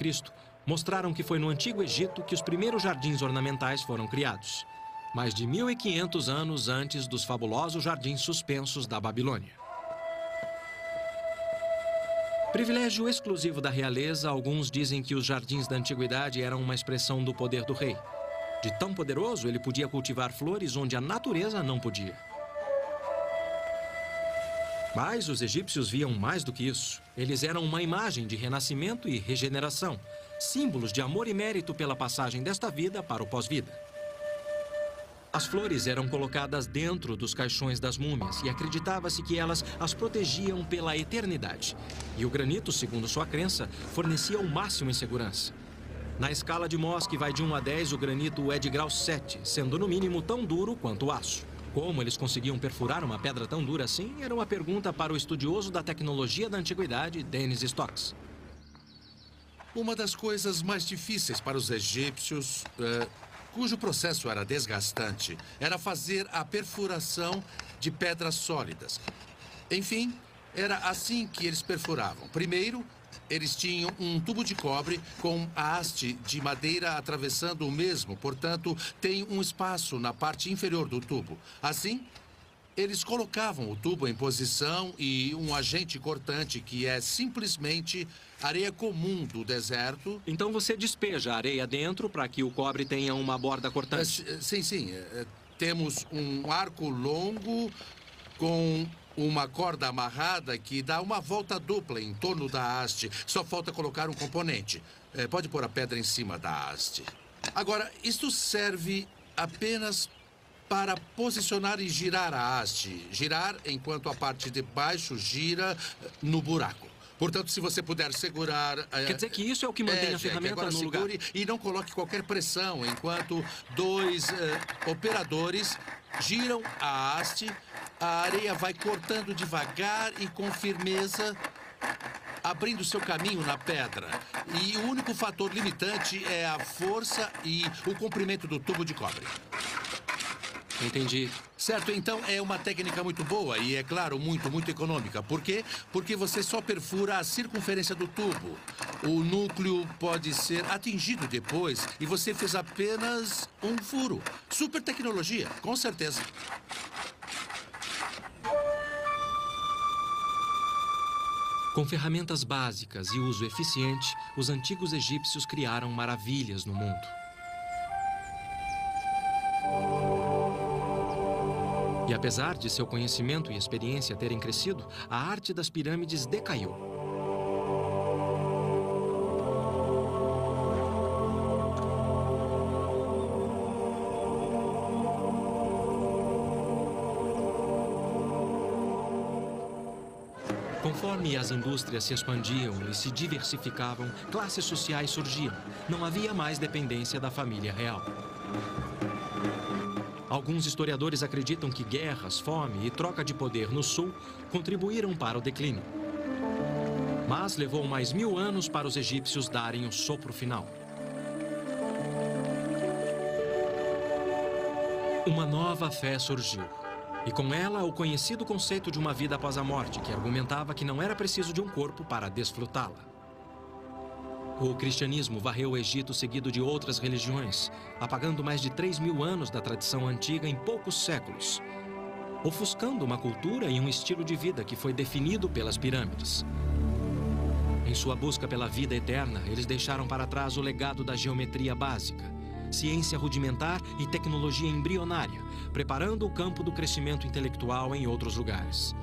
mostraram que foi no Antigo Egito que os primeiros jardins ornamentais foram criados, mais de 1500 anos antes dos fabulosos jardins suspensos da Babilônia. Privilégio exclusivo da realeza, alguns dizem que os jardins da antiguidade eram uma expressão do poder do rei. De tão poderoso, ele podia cultivar flores onde a natureza não podia. Mas os egípcios viam mais do que isso. Eles eram uma imagem de renascimento e regeneração, símbolos de amor e mérito pela passagem desta vida para o pós-vida. As flores eram colocadas dentro dos caixões das múmias e acreditava-se que elas as protegiam pela eternidade. E o granito, segundo sua crença, fornecia o máximo em segurança. Na escala de Mohs, que vai de 1 a 10, o granito é de grau 7, sendo no mínimo tão duro quanto o aço. Como eles conseguiam perfurar uma pedra tão dura assim era uma pergunta para o estudioso da tecnologia da antiguidade, Dennis Stocks. Uma das coisas mais difíceis para os egípcios, uh, cujo processo era desgastante, era fazer a perfuração de pedras sólidas. Enfim, era assim que eles perfuravam. Primeiro, eles tinham um tubo de cobre com a haste de madeira atravessando o mesmo, portanto, tem um espaço na parte inferior do tubo. Assim, eles colocavam o tubo em posição e um agente cortante que é simplesmente areia comum do deserto. Então você despeja a areia dentro para que o cobre tenha uma borda cortante? É, sim, sim. É, temos um arco longo com uma corda amarrada que dá uma volta dupla em torno da haste. Só falta colocar um componente. É, pode pôr a pedra em cima da haste. Agora, isto serve apenas para posicionar e girar a haste. Girar enquanto a parte de baixo gira no buraco. Portanto, se você puder segurar. É, Quer dizer que isso é o que mantém é, a ferramenta agora no segure lugar. E não coloque qualquer pressão enquanto dois operadores giram a haste a areia vai cortando devagar e com firmeza, abrindo seu caminho na pedra. E o único fator limitante é a força e o comprimento do tubo de cobre. Entendi. Certo, então é uma técnica muito boa e, é claro, muito, muito econômica. Por quê? Porque você só perfura a circunferência do tubo. O núcleo pode ser atingido depois e você fez apenas um furo. Super tecnologia, com certeza. Com ferramentas básicas e uso eficiente, os antigos egípcios criaram maravilhas no mundo. E apesar de seu conhecimento e experiência terem crescido, a arte das pirâmides decaiu. Conforme as indústrias se expandiam e se diversificavam, classes sociais surgiam. Não havia mais dependência da família real. Alguns historiadores acreditam que guerras, fome e troca de poder no sul contribuíram para o declínio. Mas levou mais mil anos para os egípcios darem o sopro final. Uma nova fé surgiu. E com ela, o conhecido conceito de uma vida após a morte, que argumentava que não era preciso de um corpo para desfrutá-la. O cristianismo varreu o Egito seguido de outras religiões, apagando mais de 3 mil anos da tradição antiga em poucos séculos, ofuscando uma cultura e um estilo de vida que foi definido pelas pirâmides. Em sua busca pela vida eterna, eles deixaram para trás o legado da geometria básica, ciência rudimentar e tecnologia embrionária, preparando o campo do crescimento intelectual em outros lugares.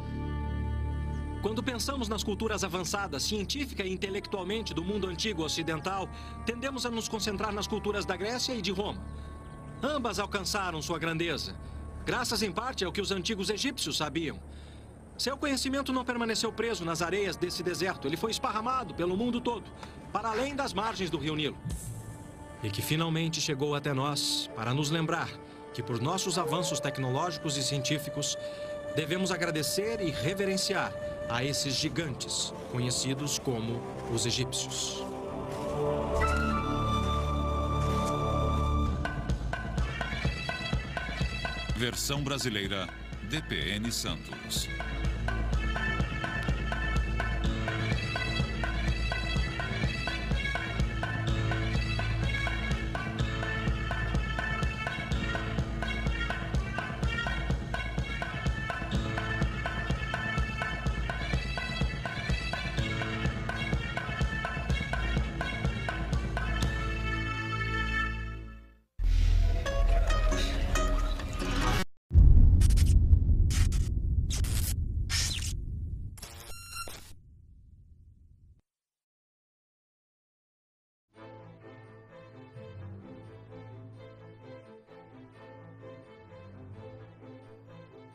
Quando pensamos nas culturas avançadas, científica e intelectualmente do mundo antigo ocidental, tendemos a nos concentrar nas culturas da Grécia e de Roma. Ambas alcançaram sua grandeza, graças em parte ao que os antigos egípcios sabiam. Seu conhecimento não permaneceu preso nas areias desse deserto, ele foi esparramado pelo mundo todo, para além das margens do rio Nilo e que finalmente chegou até nós para nos lembrar que, por nossos avanços tecnológicos e científicos, devemos agradecer e reverenciar a esses gigantes, conhecidos como os egípcios. Versão brasileira DPN Santos.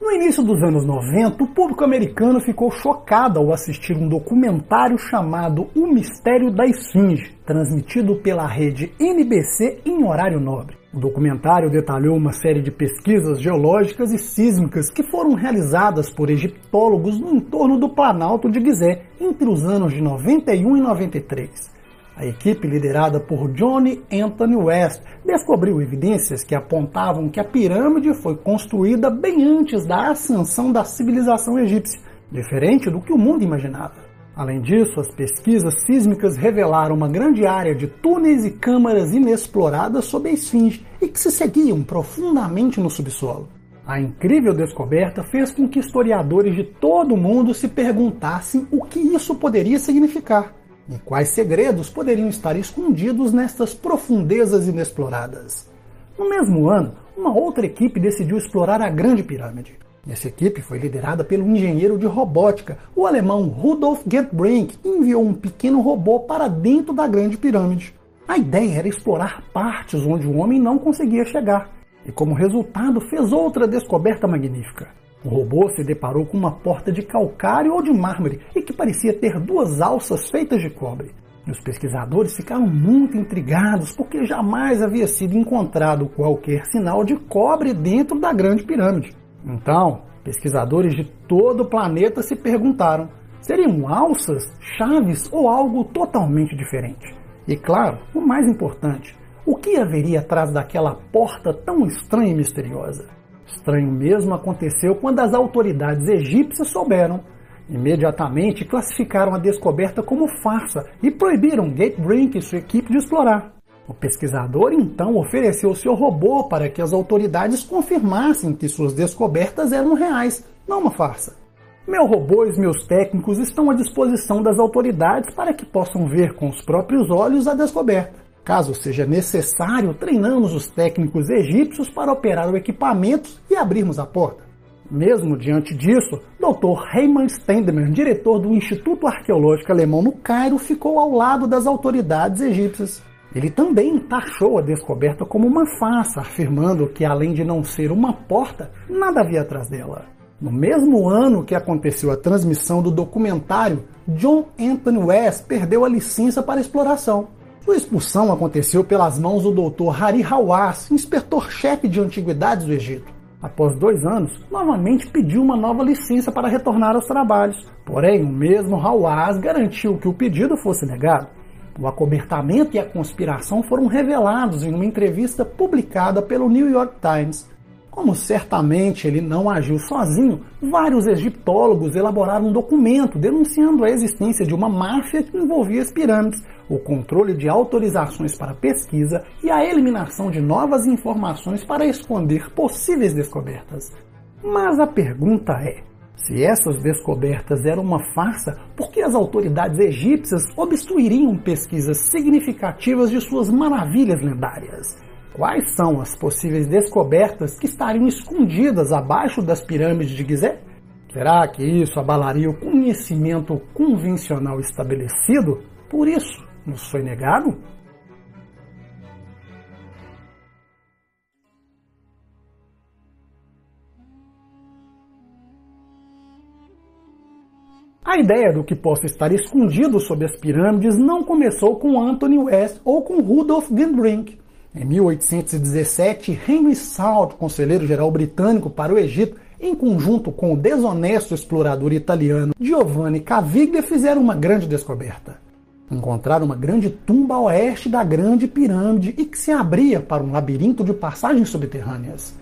No início dos anos 90, o público americano ficou chocado ao assistir um documentário chamado O Mistério da Esfinge, transmitido pela rede NBC em horário nobre. O documentário detalhou uma série de pesquisas geológicas e sísmicas que foram realizadas por egiptólogos no entorno do Planalto de Gizé entre os anos de 91 e 93. A equipe liderada por Johnny Anthony West descobriu evidências que apontavam que a pirâmide foi construída bem antes da ascensão da civilização egípcia, diferente do que o mundo imaginava. Além disso, as pesquisas sísmicas revelaram uma grande área de túneis e câmaras inexploradas sob a esfinge e que se seguiam profundamente no subsolo. A incrível descoberta fez com que historiadores de todo o mundo se perguntassem o que isso poderia significar. E quais segredos poderiam estar escondidos nestas profundezas inexploradas? No mesmo ano, uma outra equipe decidiu explorar a Grande Pirâmide. Essa equipe foi liderada pelo engenheiro de robótica, o alemão Rudolf Gettbrink, que enviou um pequeno robô para dentro da Grande Pirâmide. A ideia era explorar partes onde o homem não conseguia chegar, e como resultado fez outra descoberta magnífica. O robô se deparou com uma porta de calcário ou de mármore e que parecia ter duas alças feitas de cobre. E os pesquisadores ficaram muito intrigados porque jamais havia sido encontrado qualquer sinal de cobre dentro da Grande Pirâmide. Então, pesquisadores de todo o planeta se perguntaram: seriam alças, chaves ou algo totalmente diferente? E claro, o mais importante, o que haveria atrás daquela porta tão estranha e misteriosa? Estranho mesmo aconteceu quando as autoridades egípcias souberam. Imediatamente classificaram a descoberta como farsa e proibiram Gatebrink e sua equipe de explorar. O pesquisador então ofereceu seu robô para que as autoridades confirmassem que suas descobertas eram reais, não uma farsa. Meu robô e meus técnicos estão à disposição das autoridades para que possam ver com os próprios olhos a descoberta. Caso seja necessário, treinamos os técnicos egípcios para operar o equipamento e abrirmos a porta. Mesmo diante disso, Dr. Raymond Stendemer, diretor do Instituto Arqueológico Alemão no Cairo, ficou ao lado das autoridades egípcias. Ele também taxou a descoberta como uma farsa, afirmando que, além de não ser uma porta, nada havia atrás dela. No mesmo ano que aconteceu a transmissão do documentário, John Anthony West perdeu a licença para exploração. Sua expulsão aconteceu pelas mãos do Dr. Hari Hawass, inspetor-chefe de antiguidades do Egito. Após dois anos, novamente pediu uma nova licença para retornar aos trabalhos. Porém, o mesmo Hawass garantiu que o pedido fosse negado. O acobertamento e a conspiração foram revelados em uma entrevista publicada pelo New York Times. Como certamente ele não agiu sozinho, vários egiptólogos elaboraram um documento denunciando a existência de uma máfia que envolvia as pirâmides, o controle de autorizações para pesquisa e a eliminação de novas informações para esconder possíveis descobertas. Mas a pergunta é: se essas descobertas eram uma farsa, por que as autoridades egípcias obstruiriam pesquisas significativas de suas maravilhas lendárias? Quais são as possíveis descobertas que estariam escondidas abaixo das pirâmides de Gizé? Será que isso abalaria o conhecimento convencional estabelecido? Por isso, nos foi negado? A ideia do que possa estar escondido sob as pirâmides não começou com Anthony West ou com Rudolf Ginbrink. Em 1817, Henry Salt, conselheiro-geral britânico para o Egito, em conjunto com o desonesto explorador italiano Giovanni Caviglia, fizeram uma grande descoberta. Encontraram uma grande tumba a oeste da Grande Pirâmide e que se abria para um labirinto de passagens subterrâneas.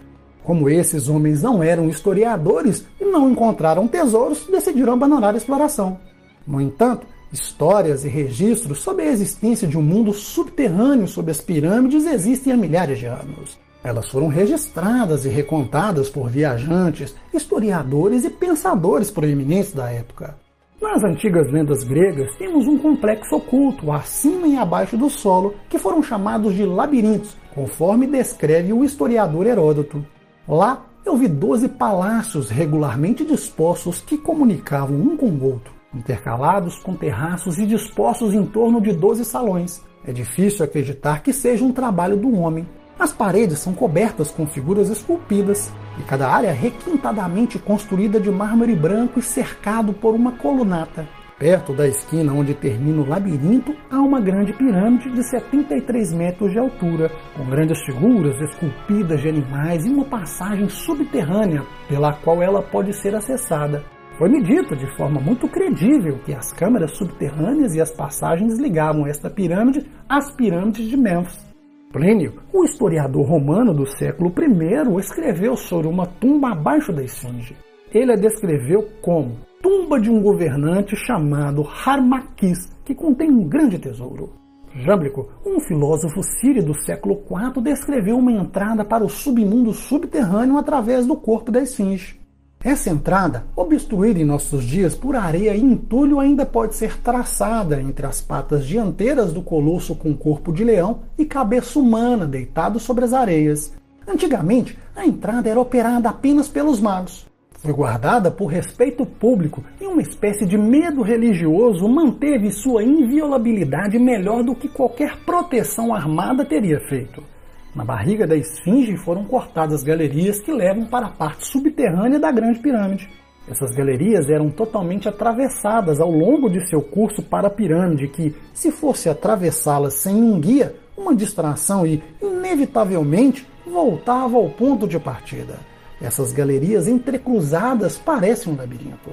Como esses homens não eram historiadores e não encontraram tesouros, decidiram abandonar a exploração. No entanto, Histórias e registros sobre a existência de um mundo subterrâneo sob as pirâmides existem há milhares de anos. Elas foram registradas e recontadas por viajantes, historiadores e pensadores proeminentes da época. Nas antigas lendas gregas, temos um complexo oculto acima e abaixo do solo que foram chamados de labirintos, conforme descreve o historiador Heródoto. Lá eu vi doze palácios regularmente dispostos que comunicavam um com o outro intercalados com terraços e dispostos em torno de 12 salões. É difícil acreditar que seja um trabalho do homem. As paredes são cobertas com figuras esculpidas e cada área é requintadamente construída de mármore branco e cercado por uma colunata. Perto da esquina onde termina o labirinto, há uma grande pirâmide de 73 metros de altura, com grandes figuras esculpidas de animais e uma passagem subterrânea pela qual ela pode ser acessada. Foi-me dito de forma muito credível que as câmeras subterrâneas e as passagens ligavam esta pirâmide às pirâmides de Memphis. Plínio, o historiador romano do século I, escreveu sobre uma tumba abaixo da esfinge. Ele a descreveu como tumba de um governante chamado Harmaquis, que contém um grande tesouro. Jámblico, um filósofo sírio do século IV, descreveu uma entrada para o submundo subterrâneo através do corpo da esfinge. Essa entrada, obstruída em nossos dias por areia e entulho, ainda pode ser traçada entre as patas dianteiras do colosso com corpo de leão e cabeça humana deitado sobre as areias. Antigamente, a entrada era operada apenas pelos magos. Foi guardada por respeito público e uma espécie de medo religioso manteve sua inviolabilidade melhor do que qualquer proteção armada teria feito. Na barriga da esfinge foram cortadas galerias que levam para a parte subterrânea da Grande Pirâmide. Essas galerias eram totalmente atravessadas ao longo de seu curso para a pirâmide, que, se fosse atravessá-las sem um guia, uma distração e, inevitavelmente, voltava ao ponto de partida. Essas galerias entrecruzadas parecem um labirinto.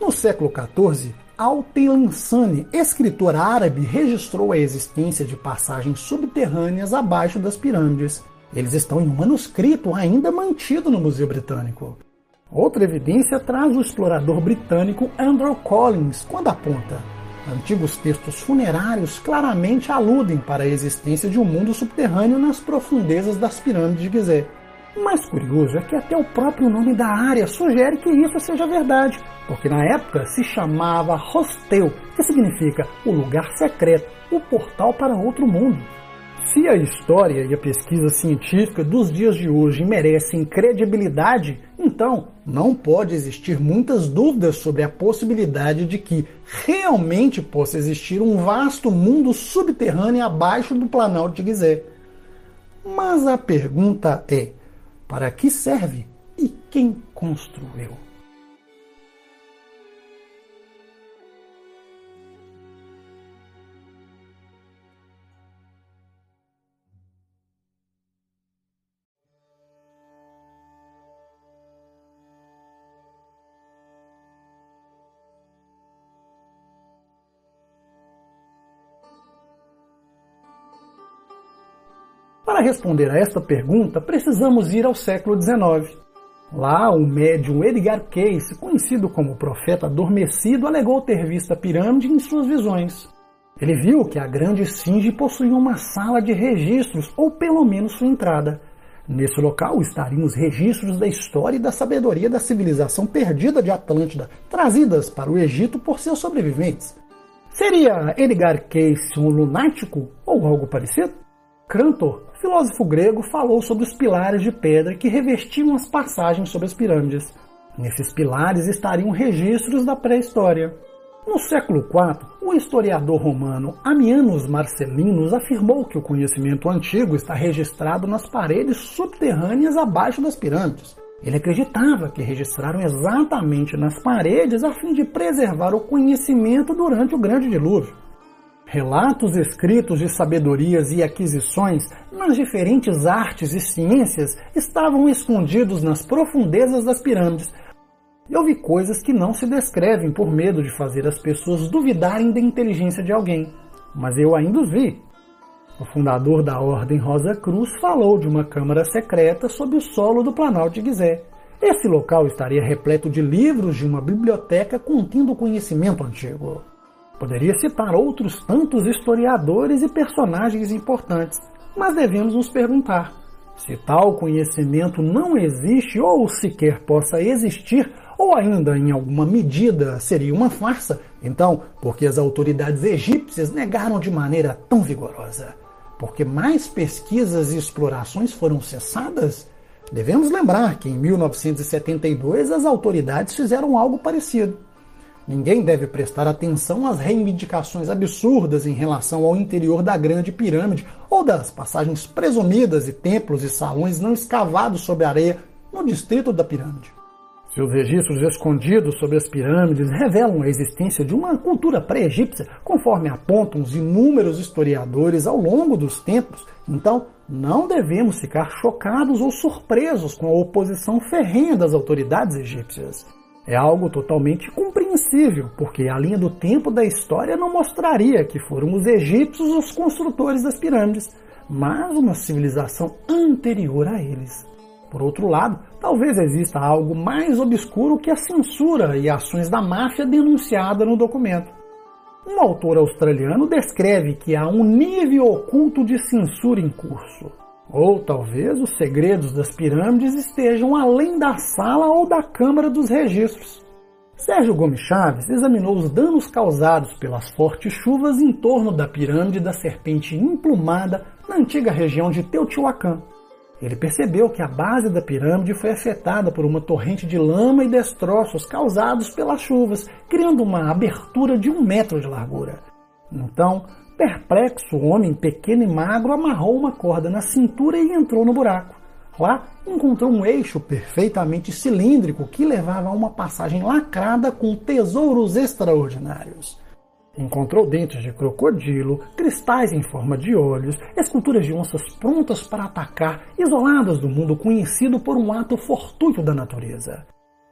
No século XIV, Al-Tilansani, escritor árabe, registrou a existência de passagens subterrâneas abaixo das pirâmides. Eles estão em um manuscrito ainda mantido no Museu Britânico. Outra evidência traz o explorador britânico Andrew Collins, quando aponta: antigos textos funerários claramente aludem para a existência de um mundo subterrâneo nas profundezas das pirâmides de Gizeh. O mais curioso é que até o próprio nome da área sugere que isso seja verdade, porque na época se chamava Hostel, que significa o lugar secreto, o portal para outro mundo. Se a história e a pesquisa científica dos dias de hoje merecem credibilidade, então não pode existir muitas dúvidas sobre a possibilidade de que realmente possa existir um vasto mundo subterrâneo abaixo do Planalto de Gizé. Mas a pergunta é: para que serve e quem construiu? Para responder a esta pergunta, precisamos ir ao século XIX. Lá, o médium Edgar Cayce, conhecido como profeta adormecido, alegou ter visto a pirâmide em suas visões. Ele viu que a grande esfinge possuía uma sala de registros, ou pelo menos sua entrada. Nesse local estariam os registros da história e da sabedoria da civilização perdida de Atlântida, trazidas para o Egito por seus sobreviventes. Seria Edgar Cayce um lunático ou algo parecido? Crantor, filósofo grego, falou sobre os pilares de pedra que revestiam as passagens sobre as pirâmides. Nesses pilares estariam registros da pré-história. No século IV, o historiador romano Amianus Marcellinus afirmou que o conhecimento antigo está registrado nas paredes subterrâneas abaixo das pirâmides. Ele acreditava que registraram exatamente nas paredes a fim de preservar o conhecimento durante o Grande Dilúvio. Relatos escritos de sabedorias e aquisições nas diferentes artes e ciências estavam escondidos nas profundezas das pirâmides. Eu vi coisas que não se descrevem por medo de fazer as pessoas duvidarem da inteligência de alguém, mas eu ainda os vi. O fundador da Ordem Rosa Cruz falou de uma câmara secreta sob o solo do Planalto de Gizé. Esse local estaria repleto de livros de uma biblioteca contendo conhecimento antigo. Poderia citar outros tantos historiadores e personagens importantes, mas devemos nos perguntar: se tal conhecimento não existe ou sequer possa existir, ou ainda em alguma medida seria uma farsa, então por que as autoridades egípcias negaram de maneira tão vigorosa? Porque mais pesquisas e explorações foram cessadas? Devemos lembrar que em 1972 as autoridades fizeram algo parecido. Ninguém deve prestar atenção às reivindicações absurdas em relação ao interior da Grande Pirâmide ou das passagens presumidas e templos e salões não escavados sob areia no distrito da pirâmide. Seus registros escondidos sobre as pirâmides revelam a existência de uma cultura pré-egípcia, conforme apontam os inúmeros historiadores ao longo dos tempos. Então, não devemos ficar chocados ou surpresos com a oposição ferrenha das autoridades egípcias. É algo totalmente compreensível, porque a linha do tempo da história não mostraria que foram os egípcios os construtores das pirâmides, mas uma civilização anterior a eles. Por outro lado, talvez exista algo mais obscuro que a censura e ações da máfia denunciada no documento. Um autor australiano descreve que há um nível oculto de censura em curso. Ou talvez os segredos das pirâmides estejam além da sala ou da Câmara dos Registros. Sérgio Gomes Chaves examinou os danos causados pelas fortes chuvas em torno da pirâmide da serpente emplumada na antiga região de Teotihuacan. Ele percebeu que a base da pirâmide foi afetada por uma torrente de lama e destroços causados pelas chuvas, criando uma abertura de um metro de largura. Então, Perplexo, o homem pequeno e magro amarrou uma corda na cintura e entrou no buraco. Lá encontrou um eixo perfeitamente cilíndrico que levava a uma passagem lacrada com tesouros extraordinários. Encontrou dentes de crocodilo, cristais em forma de olhos, esculturas de onças prontas para atacar, isoladas do mundo conhecido por um ato fortuito da natureza.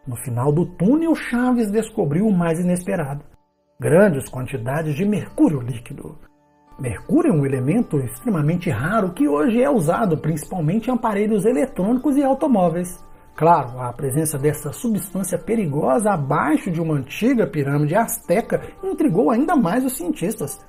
No final do túnel, Chaves descobriu o mais inesperado: grandes quantidades de mercúrio líquido. Mercúrio é um elemento extremamente raro que hoje é usado principalmente em aparelhos eletrônicos e automóveis. Claro, a presença dessa substância perigosa abaixo de uma antiga pirâmide azteca intrigou ainda mais os cientistas.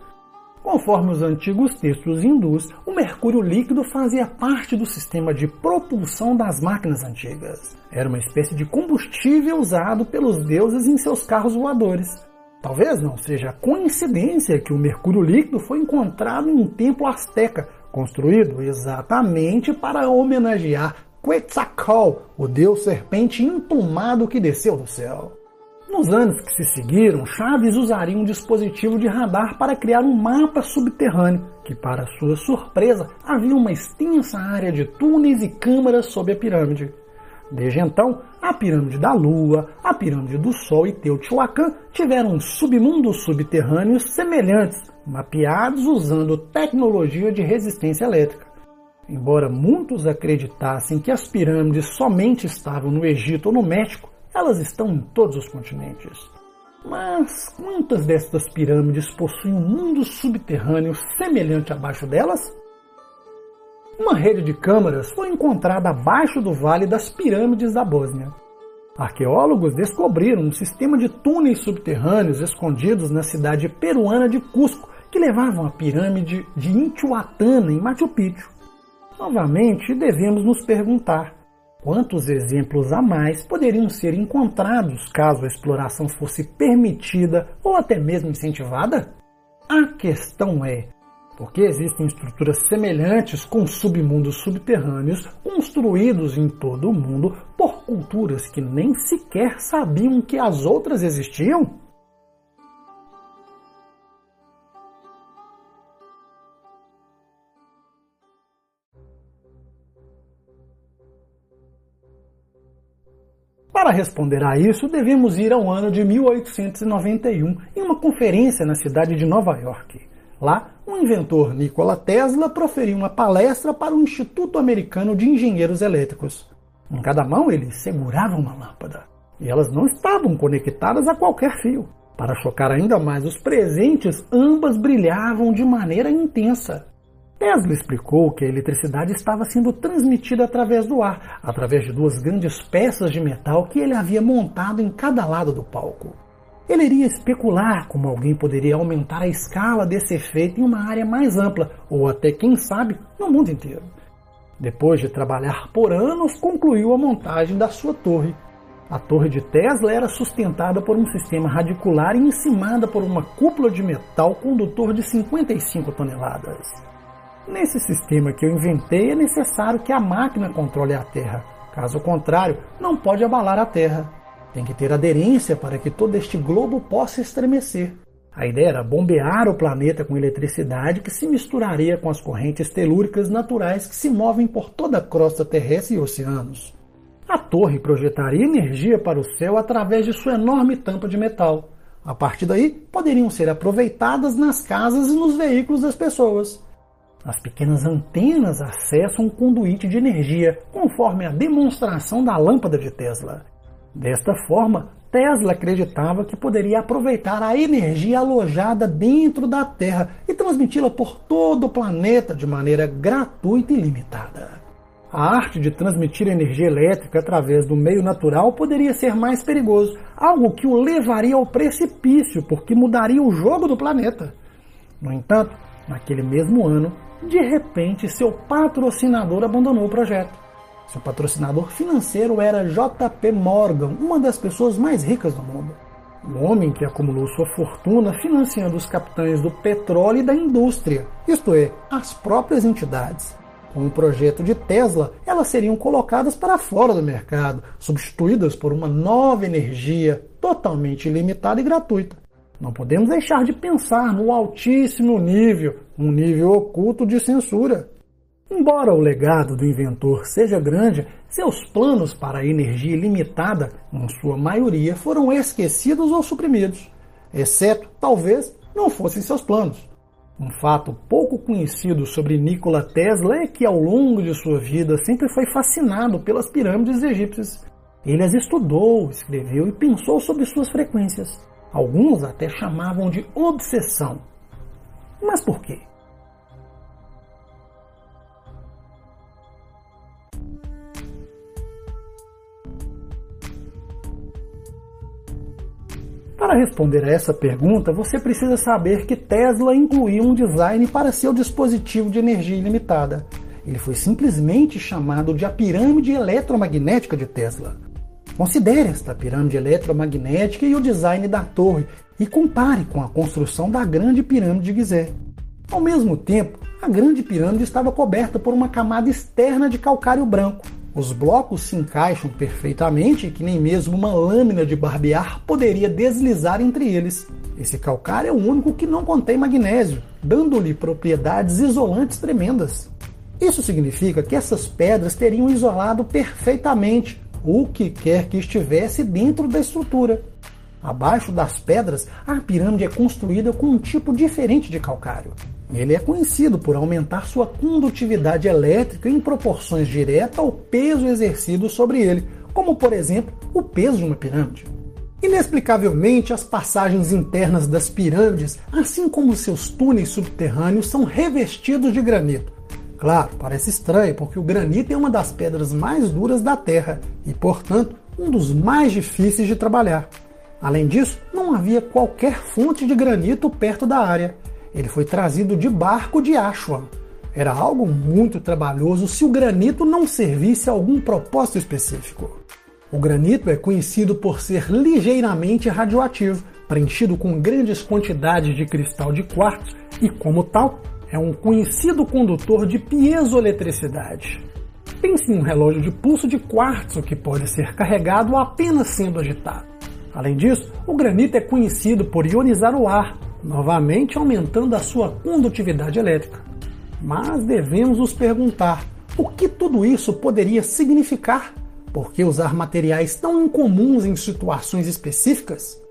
Conforme os antigos textos hindus, o mercúrio líquido fazia parte do sistema de propulsão das máquinas antigas. Era uma espécie de combustível usado pelos deuses em seus carros voadores. Talvez não seja coincidência que o mercúrio líquido foi encontrado em um templo asteca, construído exatamente para homenagear Quetzalcoatl, o deus serpente emplumado que desceu do céu. Nos anos que se seguiram, Chaves usaria um dispositivo de radar para criar um mapa subterrâneo, que, para sua surpresa, havia uma extensa área de túneis e câmaras sob a pirâmide. Desde então, a pirâmide da Lua, a pirâmide do Sol e Teotihuacan tiveram submundos subterrâneos semelhantes, mapeados usando tecnologia de resistência elétrica. Embora muitos acreditassem que as pirâmides somente estavam no Egito ou no México, elas estão em todos os continentes. Mas quantas destas pirâmides possuem um mundo subterrâneo semelhante abaixo delas? Uma rede de câmaras foi encontrada abaixo do Vale das Pirâmides da Bósnia. Arqueólogos descobriram um sistema de túneis subterrâneos escondidos na cidade peruana de Cusco, que levavam à pirâmide de Intihuatana, em Machu Picchu. Novamente, devemos nos perguntar quantos exemplos a mais poderiam ser encontrados caso a exploração fosse permitida ou até mesmo incentivada? A questão é: porque existem estruturas semelhantes com submundos subterrâneos construídos em todo o mundo por culturas que nem sequer sabiam que as outras existiam? Para responder a isso, devemos ir ao ano de 1891 em uma conferência na cidade de Nova York. Lá, o inventor Nikola Tesla proferiu uma palestra para o Instituto Americano de Engenheiros Elétricos. Em cada mão ele segurava uma lâmpada. E elas não estavam conectadas a qualquer fio. Para chocar ainda mais os presentes, ambas brilhavam de maneira intensa. Tesla explicou que a eletricidade estava sendo transmitida através do ar, através de duas grandes peças de metal que ele havia montado em cada lado do palco. Ele iria especular como alguém poderia aumentar a escala desse efeito em uma área mais ampla, ou até, quem sabe, no mundo inteiro. Depois de trabalhar por anos, concluiu a montagem da sua torre. A torre de Tesla era sustentada por um sistema radicular e encimada por uma cúpula de metal condutor de 55 toneladas. Nesse sistema que eu inventei, é necessário que a máquina controle a Terra. Caso contrário, não pode abalar a Terra. Tem que ter aderência para que todo este globo possa estremecer. A ideia era bombear o planeta com eletricidade que se misturaria com as correntes telúricas naturais que se movem por toda a crosta terrestre e oceanos. A torre projetaria energia para o céu através de sua enorme tampa de metal. A partir daí, poderiam ser aproveitadas nas casas e nos veículos das pessoas. As pequenas antenas acessam um conduíte de energia, conforme a demonstração da lâmpada de Tesla. Desta forma, Tesla acreditava que poderia aproveitar a energia alojada dentro da Terra e transmiti-la por todo o planeta de maneira gratuita e limitada. A arte de transmitir energia elétrica através do meio natural poderia ser mais perigoso, algo que o levaria ao precipício, porque mudaria o jogo do planeta. No entanto, naquele mesmo ano, de repente seu patrocinador abandonou o projeto. Seu patrocinador financeiro era JP Morgan, uma das pessoas mais ricas do mundo. Um homem que acumulou sua fortuna financiando os capitães do petróleo e da indústria, isto é, as próprias entidades. Com o projeto de Tesla, elas seriam colocadas para fora do mercado, substituídas por uma nova energia totalmente ilimitada e gratuita. Não podemos deixar de pensar no altíssimo nível, um nível oculto de censura. Embora o legado do inventor seja grande, seus planos para a energia ilimitada, em sua maioria, foram esquecidos ou suprimidos, exceto, talvez, não fossem seus planos. Um fato pouco conhecido sobre Nikola Tesla é que ao longo de sua vida sempre foi fascinado pelas pirâmides egípcias. Ele as estudou, escreveu e pensou sobre suas frequências. Alguns até chamavam de obsessão. Mas por quê? Para responder a essa pergunta, você precisa saber que Tesla incluiu um design para seu dispositivo de energia ilimitada. Ele foi simplesmente chamado de a pirâmide eletromagnética de Tesla. Considere esta pirâmide eletromagnética e o design da torre e compare com a construção da Grande Pirâmide de Gizé. Ao mesmo tempo, a Grande Pirâmide estava coberta por uma camada externa de calcário branco, os blocos se encaixam perfeitamente que nem mesmo uma lâmina de barbear poderia deslizar entre eles. Esse calcário é o único que não contém magnésio, dando-lhe propriedades isolantes tremendas. Isso significa que essas pedras teriam isolado perfeitamente o que quer que estivesse dentro da estrutura. Abaixo das pedras, a pirâmide é construída com um tipo diferente de calcário. Ele é conhecido por aumentar sua condutividade elétrica em proporções diretas ao peso exercido sobre ele, como por exemplo o peso de uma pirâmide. Inexplicavelmente, as passagens internas das pirâmides, assim como seus túneis subterrâneos, são revestidos de granito. Claro, parece estranho, porque o granito é uma das pedras mais duras da Terra e, portanto, um dos mais difíceis de trabalhar. Além disso, não havia qualquer fonte de granito perto da área, ele foi trazido de barco de Aswan. Era algo muito trabalhoso se o granito não servisse a algum propósito específico. O granito é conhecido por ser ligeiramente radioativo, preenchido com grandes quantidades de cristal de quartzo e, como tal, é um conhecido condutor de piezoeletricidade. Pense em um relógio de pulso de quartzo que pode ser carregado apenas sendo agitado. Além disso, o granito é conhecido por ionizar o ar, novamente aumentando a sua condutividade elétrica. Mas devemos nos perguntar o que tudo isso poderia significar? Por que usar materiais tão incomuns em situações específicas?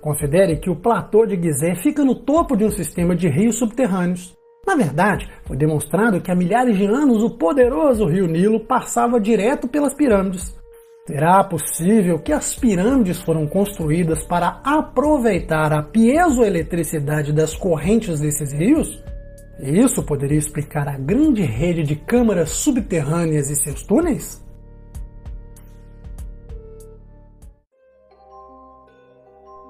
Considere que o platô de Gizé fica no topo de um sistema de rios subterrâneos. Na verdade, foi demonstrado que há milhares de anos o poderoso rio Nilo passava direto pelas pirâmides. Será possível que as pirâmides foram construídas para aproveitar a piezoeletricidade das correntes desses rios? Isso poderia explicar a grande rede de câmaras subterrâneas e seus túneis?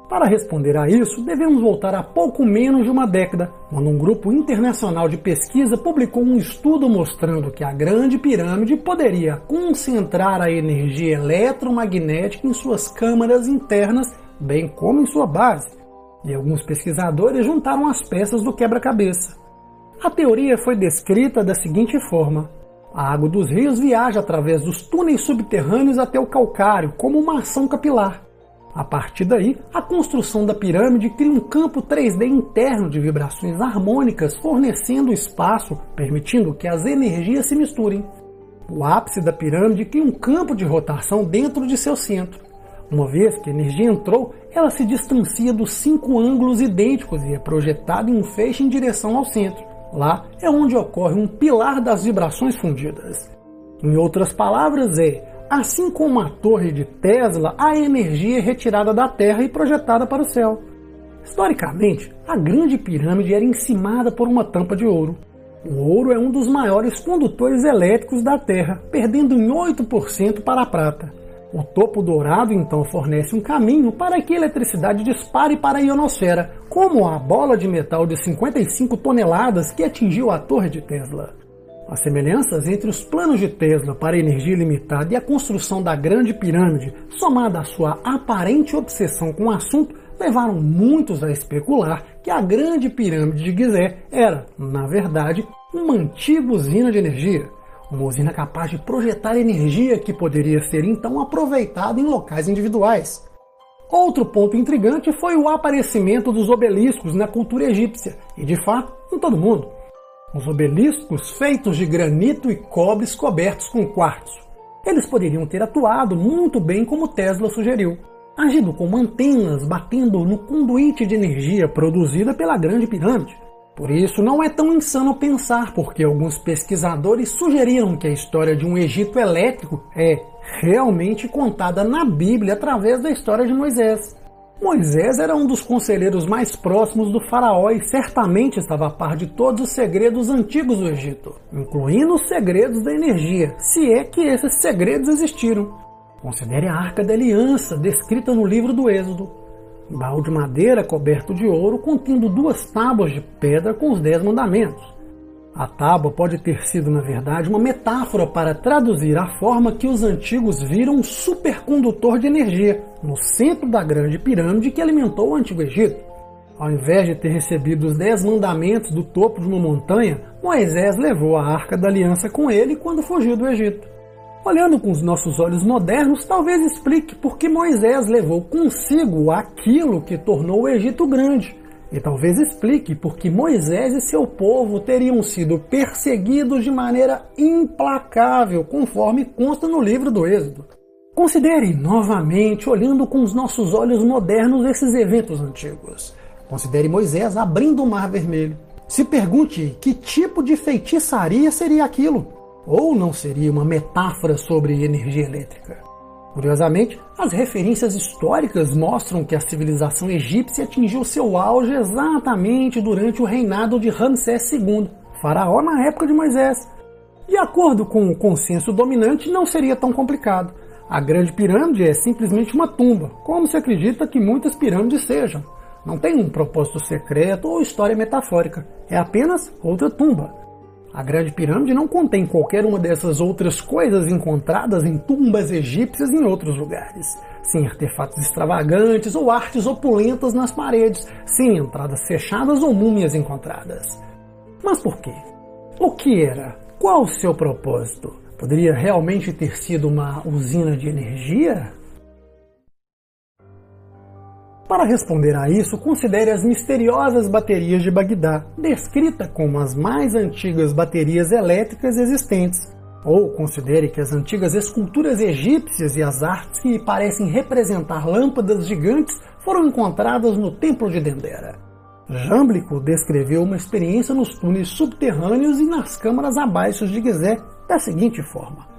Para responder a isso, devemos voltar a pouco menos de uma década, quando um grupo internacional de pesquisa publicou um estudo mostrando que a Grande Pirâmide poderia concentrar a energia eletromagnética em suas câmaras internas, bem como em sua base. E alguns pesquisadores juntaram as peças do quebra-cabeça. A teoria foi descrita da seguinte forma: a água dos rios viaja através dos túneis subterrâneos até o calcário, como uma ação capilar. A partir daí, a construção da pirâmide cria um campo 3D interno de vibrações harmônicas, fornecendo espaço, permitindo que as energias se misturem. O ápice da pirâmide cria um campo de rotação dentro de seu centro. Uma vez que a energia entrou, ela se distancia dos cinco ângulos idênticos e é projetada em um feixe em direção ao centro. Lá é onde ocorre um pilar das vibrações fundidas. Em outras palavras, é assim como a torre de Tesla, a energia é retirada da Terra e projetada para o céu. Historicamente, a Grande Pirâmide era encimada por uma tampa de ouro. O ouro é um dos maiores condutores elétricos da Terra, perdendo em 8% para a prata. O topo dourado então fornece um caminho para que a eletricidade dispare para a ionosfera, como a bola de metal de 55 toneladas que atingiu a torre de Tesla. As semelhanças entre os planos de Tesla para energia ilimitada e a construção da Grande Pirâmide, somada à sua aparente obsessão com o assunto, levaram muitos a especular que a Grande Pirâmide de Gizé era, na verdade, uma antiga usina de energia. Uma usina capaz de projetar energia que poderia ser então aproveitada em locais individuais. Outro ponto intrigante foi o aparecimento dos obeliscos na cultura egípcia, e de fato, em todo mundo os obeliscos feitos de granito e cobres cobertos com quartzo. Eles poderiam ter atuado muito bem como Tesla sugeriu, agindo como antenas batendo no conduíte de energia produzida pela Grande Pirâmide. Por isso, não é tão insano pensar, porque alguns pesquisadores sugeriram que a história de um Egito elétrico é realmente contada na Bíblia através da história de Moisés. Moisés era um dos conselheiros mais próximos do faraó e certamente estava a par de todos os segredos antigos do Egito, incluindo os segredos da energia, se é que esses segredos existiram. Considere a Arca da Aliança, descrita no livro do Êxodo. Um baú de madeira coberto de ouro contendo duas tábuas de pedra com os Dez Mandamentos. A tábua pode ter sido, na verdade, uma metáfora para traduzir a forma que os antigos viram um supercondutor de energia no centro da grande pirâmide que alimentou o Antigo Egito. Ao invés de ter recebido os dez mandamentos do topo de uma montanha, Moisés levou a arca da aliança com ele quando fugiu do Egito. Olhando com os nossos olhos modernos, talvez explique por que Moisés levou consigo aquilo que tornou o Egito grande, e talvez explique por que Moisés e seu povo teriam sido perseguidos de maneira implacável, conforme consta no livro do Êxodo. Considere novamente, olhando com os nossos olhos modernos, esses eventos antigos. Considere Moisés abrindo o Mar Vermelho. Se pergunte que tipo de feitiçaria seria aquilo? Ou não seria uma metáfora sobre energia elétrica? Curiosamente, as referências históricas mostram que a civilização egípcia atingiu seu auge exatamente durante o reinado de Ramsés II, faraó na época de Moisés. De acordo com o consenso dominante, não seria tão complicado. A Grande Pirâmide é simplesmente uma tumba, como se acredita que muitas pirâmides sejam. Não tem um propósito secreto ou história metafórica, é apenas outra tumba. A Grande Pirâmide não contém qualquer uma dessas outras coisas encontradas em tumbas egípcias em outros lugares. Sem artefatos extravagantes ou artes opulentas nas paredes, sem entradas fechadas ou múmias encontradas. Mas por quê? O que era? Qual o seu propósito? Poderia realmente ter sido uma usina de energia? Para responder a isso, considere as misteriosas baterias de Bagdá, descrita como as mais antigas baterias elétricas existentes. Ou considere que as antigas esculturas egípcias e as artes que parecem representar lâmpadas gigantes foram encontradas no Templo de Dendera. Jamblico descreveu uma experiência nos túneis subterrâneos e nas câmaras abaixo de Gizé da seguinte forma.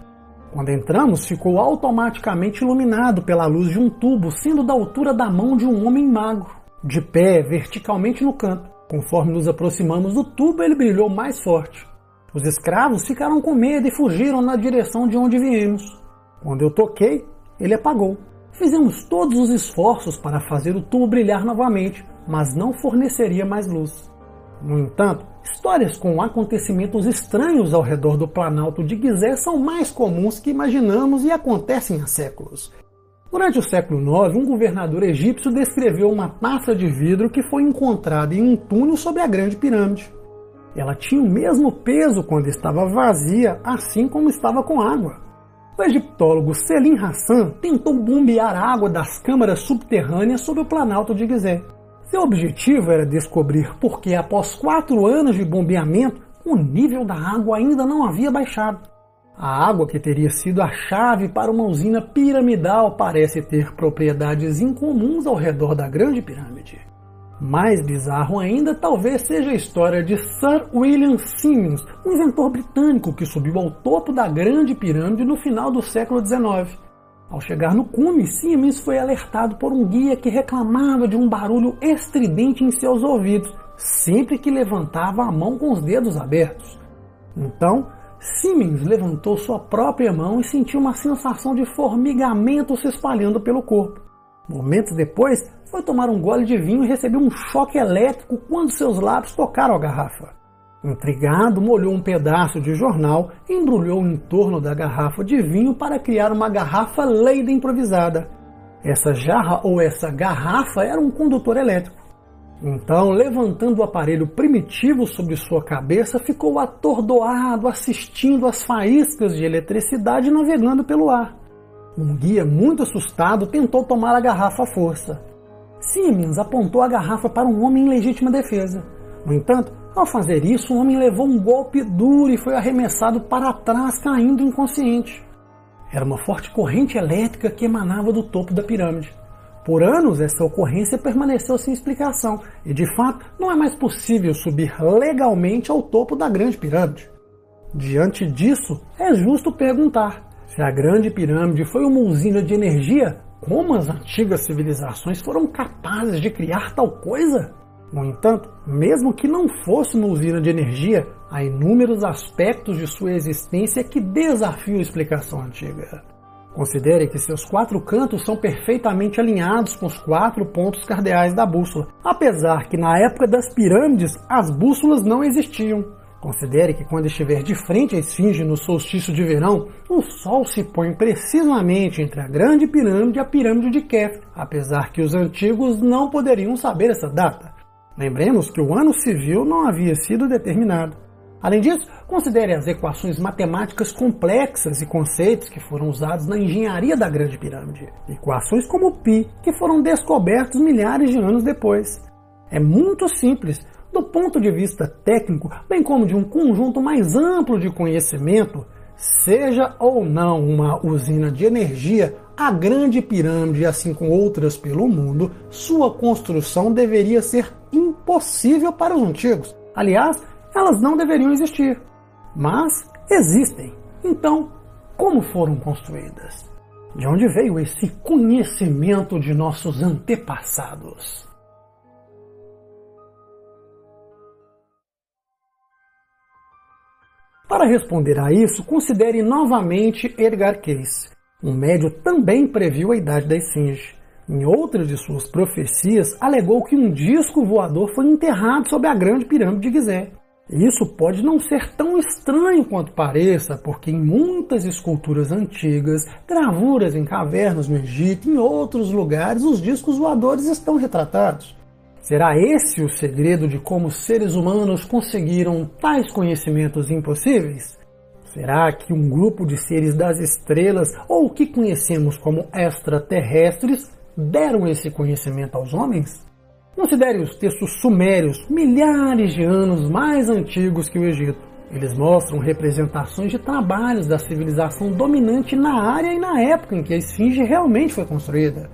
Quando entramos, ficou automaticamente iluminado pela luz de um tubo, sendo da altura da mão de um homem magro, de pé verticalmente no canto. Conforme nos aproximamos do tubo, ele brilhou mais forte. Os escravos ficaram com medo e fugiram na direção de onde viemos. Quando eu toquei, ele apagou. Fizemos todos os esforços para fazer o tubo brilhar novamente, mas não forneceria mais luz. No entanto, Histórias com acontecimentos estranhos ao redor do Planalto de Gizé são mais comuns que imaginamos e acontecem há séculos. Durante o século IX, um governador egípcio descreveu uma taça de vidro que foi encontrada em um túnel sobre a Grande Pirâmide. Ela tinha o mesmo peso quando estava vazia, assim como estava com água. o egiptólogo Selim Hassan tentou bombear água das câmaras subterrâneas sobre o Planalto de Gizé. Seu objetivo era descobrir por que, após quatro anos de bombeamento, o nível da água ainda não havia baixado. A água que teria sido a chave para uma usina piramidal parece ter propriedades incomuns ao redor da Grande Pirâmide. Mais bizarro ainda talvez seja a história de Sir William Simmons, um inventor britânico que subiu ao topo da Grande Pirâmide no final do século XIX. Ao chegar no cume, Simmons foi alertado por um guia que reclamava de um barulho estridente em seus ouvidos, sempre que levantava a mão com os dedos abertos. Então, Simmons levantou sua própria mão e sentiu uma sensação de formigamento se espalhando pelo corpo. Momentos depois, foi tomar um gole de vinho e recebeu um choque elétrico quando seus lábios tocaram a garrafa. Intrigado, molhou um pedaço de jornal e embrulhou em torno da garrafa de vinho para criar uma garrafa Leida improvisada. Essa jarra ou essa garrafa era um condutor elétrico. Então, levantando o aparelho primitivo sobre sua cabeça, ficou atordoado assistindo às faíscas de eletricidade navegando pelo ar. Um guia muito assustado tentou tomar a garrafa à força. Siemens apontou a garrafa para um homem em legítima defesa. No entanto, ao fazer isso, o homem levou um golpe duro e foi arremessado para trás, caindo inconsciente. Era uma forte corrente elétrica que emanava do topo da pirâmide. Por anos, essa ocorrência permaneceu sem explicação e, de fato, não é mais possível subir legalmente ao topo da Grande Pirâmide. Diante disso, é justo perguntar: se a Grande Pirâmide foi uma usina de energia como as antigas civilizações foram capazes de criar tal coisa? No entanto, mesmo que não fosse uma usina de energia, há inúmeros aspectos de sua existência que desafiam a explicação antiga. Considere que seus quatro cantos são perfeitamente alinhados com os quatro pontos cardeais da bússola, apesar que na época das pirâmides as bússolas não existiam. Considere que quando estiver de frente à esfinge no solstício de verão, o Sol se põe precisamente entre a Grande Pirâmide e a Pirâmide de Kef, apesar que os antigos não poderiam saber essa data. Lembremos que o ano civil não havia sido determinado. Além disso, considere as equações matemáticas complexas e conceitos que foram usados na engenharia da Grande Pirâmide. Equações como π, que foram descobertos milhares de anos depois. É muito simples, do ponto de vista técnico, bem como de um conjunto mais amplo de conhecimento, seja ou não uma usina de energia, a Grande Pirâmide, assim como outras pelo mundo, sua construção deveria ser impossível para os antigos. Aliás, elas não deveriam existir. Mas existem. Então, como foram construídas? De onde veio esse conhecimento de nossos antepassados? Para responder a isso, considere novamente Edgar Cayce. Um médio também previu a idade da esfinge. Em outra de suas profecias, alegou que um disco voador foi enterrado sob a grande pirâmide de Gizé. Isso pode não ser tão estranho quanto pareça, porque em muitas esculturas antigas, gravuras em cavernas no Egito e em outros lugares, os discos voadores estão retratados. Será esse o segredo de como seres humanos conseguiram tais conhecimentos impossíveis? Será que um grupo de seres das estrelas, ou o que conhecemos como extraterrestres, deram esse conhecimento aos homens? Considere os textos sumérios, milhares de anos mais antigos que o Egito. Eles mostram representações de trabalhos da civilização dominante na área e na época em que a esfinge realmente foi construída.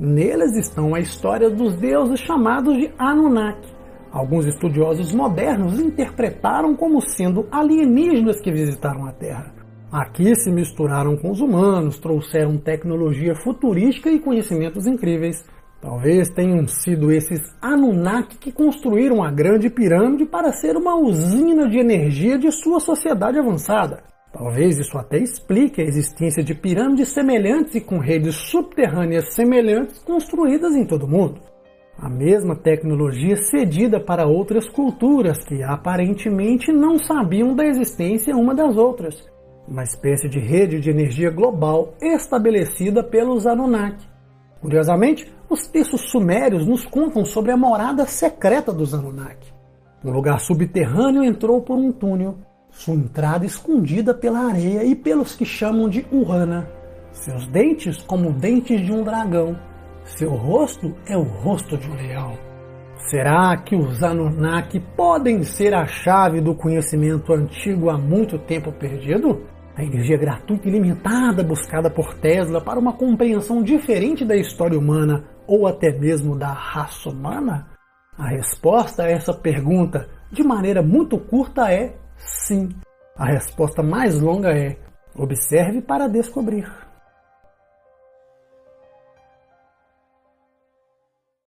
Neles estão a história dos deuses chamados de Anunnaki. Alguns estudiosos modernos interpretaram como sendo alienígenas que visitaram a Terra. Aqui se misturaram com os humanos, trouxeram tecnologia futurística e conhecimentos incríveis. Talvez tenham sido esses Anunnaki que construíram a Grande Pirâmide para ser uma usina de energia de sua sociedade avançada. Talvez isso até explique a existência de pirâmides semelhantes e com redes subterrâneas semelhantes construídas em todo o mundo. A mesma tecnologia cedida para outras culturas que aparentemente não sabiam da existência uma das outras. Uma espécie de rede de energia global estabelecida pelos Anunnaki. Curiosamente, os textos sumérios nos contam sobre a morada secreta dos Anunnaki. Um lugar subterrâneo entrou por um túnel Sua entrada escondida pela areia e pelos que chamam de Urana. Seus dentes como dentes de um dragão. Seu rosto é o rosto de um leão. Será que os Anunnaki podem ser a chave do conhecimento antigo há muito tempo perdido? A energia gratuita e ilimitada buscada por Tesla para uma compreensão diferente da história humana ou até mesmo da raça humana? A resposta a essa pergunta, de maneira muito curta, é sim. A resposta mais longa é: observe para descobrir.